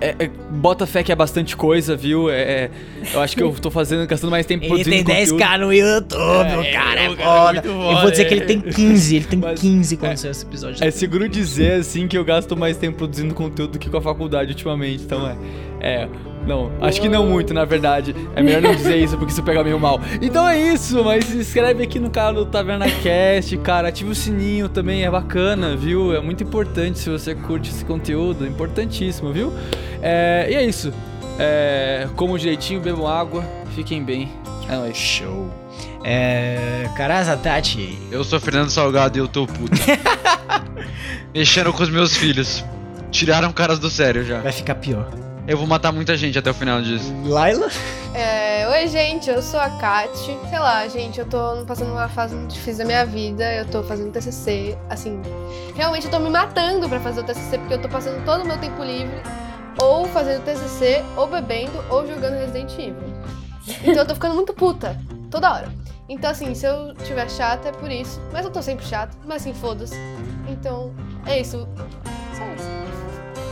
É, é, bota fé que é bastante coisa, viu? É, é, eu acho que eu tô fazendo, gastando mais tempo Ele produzindo tem 10k conteúdo. no YouTube, É, o cara é o cara é foda. Eu vou dizer que ele tem 15, ele tem Mas- 15 quando saiu esse episódio. É seguro dizer, assim, que eu gasto mais tempo produzindo conteúdo do que com a faculdade ultimamente, então é. Não, acho que não muito, na verdade. É melhor não dizer isso, porque isso pega meio mal. Então é isso, mas se inscreve aqui no canal do Taverna Cast, cara. Ativa o sininho também, é bacana, viu? É muito importante se você curte esse conteúdo, é importantíssimo, viu? É, e é isso. É, comam direitinho, bebam água, fiquem bem. É nóis. Show. É. Caraza Tati. Eu sou Fernando Salgado e eu tô puto. Mexendo com os meus filhos. Tiraram caras do sério já. Vai ficar pior. Eu vou matar muita gente até o final disso. Laila? É, oi, gente, eu sou a Kati. Sei lá, gente, eu tô passando uma fase muito difícil da minha vida. Eu tô fazendo TCC, assim. Realmente eu tô me matando pra fazer o TCC, porque eu tô passando todo o meu tempo livre ou fazendo TCC, ou bebendo, ou jogando Resident Evil. Então eu tô ficando muito puta, toda hora. Então, assim, se eu tiver chata é por isso. Mas eu tô sempre chata, mas assim, foda-se. Então, é isso. Só isso.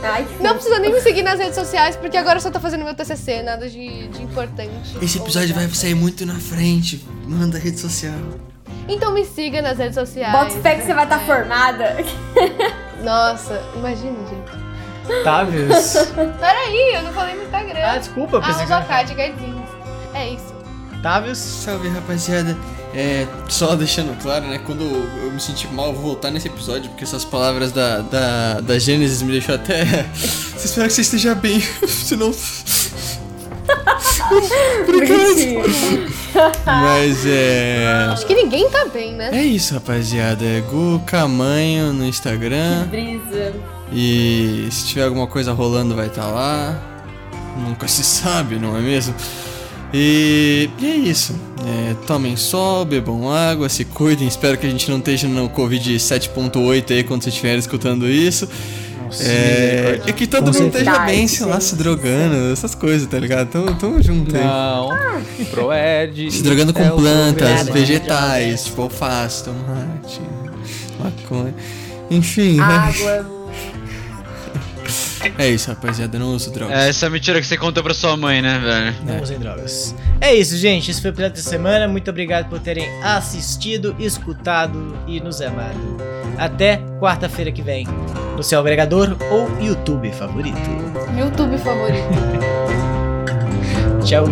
Ai, Não precisa nem me seguir nas redes sociais, porque agora eu só tô fazendo meu TCC, nada de, de importante. Esse episódio vai sair muito na frente. Manda rede social. Então me siga nas redes sociais. Bota fé que você vai estar formada. Nossa, imagina, gente. Tavius. Peraí, eu não falei no Instagram. ah, desculpa, eu pensei que Gardins. É isso. Tavius. Salve rapaziada. É, só deixando claro, né? Quando eu me senti mal, eu vou voltar nesse episódio, porque essas palavras da, da, da Gênesis me deixou até. Espero que você esteja bem, senão. Bonitinho. Mas é. Acho que ninguém tá bem, né? É isso, rapaziada. É Gu Camanho no Instagram. Brisa. E se tiver alguma coisa rolando, vai estar lá. Nunca se sabe, não é mesmo? E, e é isso. É, tomem sol, bebam água, se cuidem. Espero que a gente não esteja no Covid 7.8 aí quando você estiver escutando isso. Nossa, É, e que todo Com mundo esteja bem, sei lá, se drogando, essas coisas, tá ligado? Tamo, tamo junto aí. Não, Proed. Se drogando com é plantas, vegetais, tipo alface, tomate, maconha. Enfim, né? É isso, rapaziada. Não uso drogas. É essa mentira que você contou pra sua mãe, né, velho? Não usem drogas. É isso, gente. Esse foi o episódio da semana. Muito obrigado por terem assistido, escutado e nos amado. Até quarta-feira que vem. No seu agregador ou YouTube favorito. YouTube favorito. Tchau.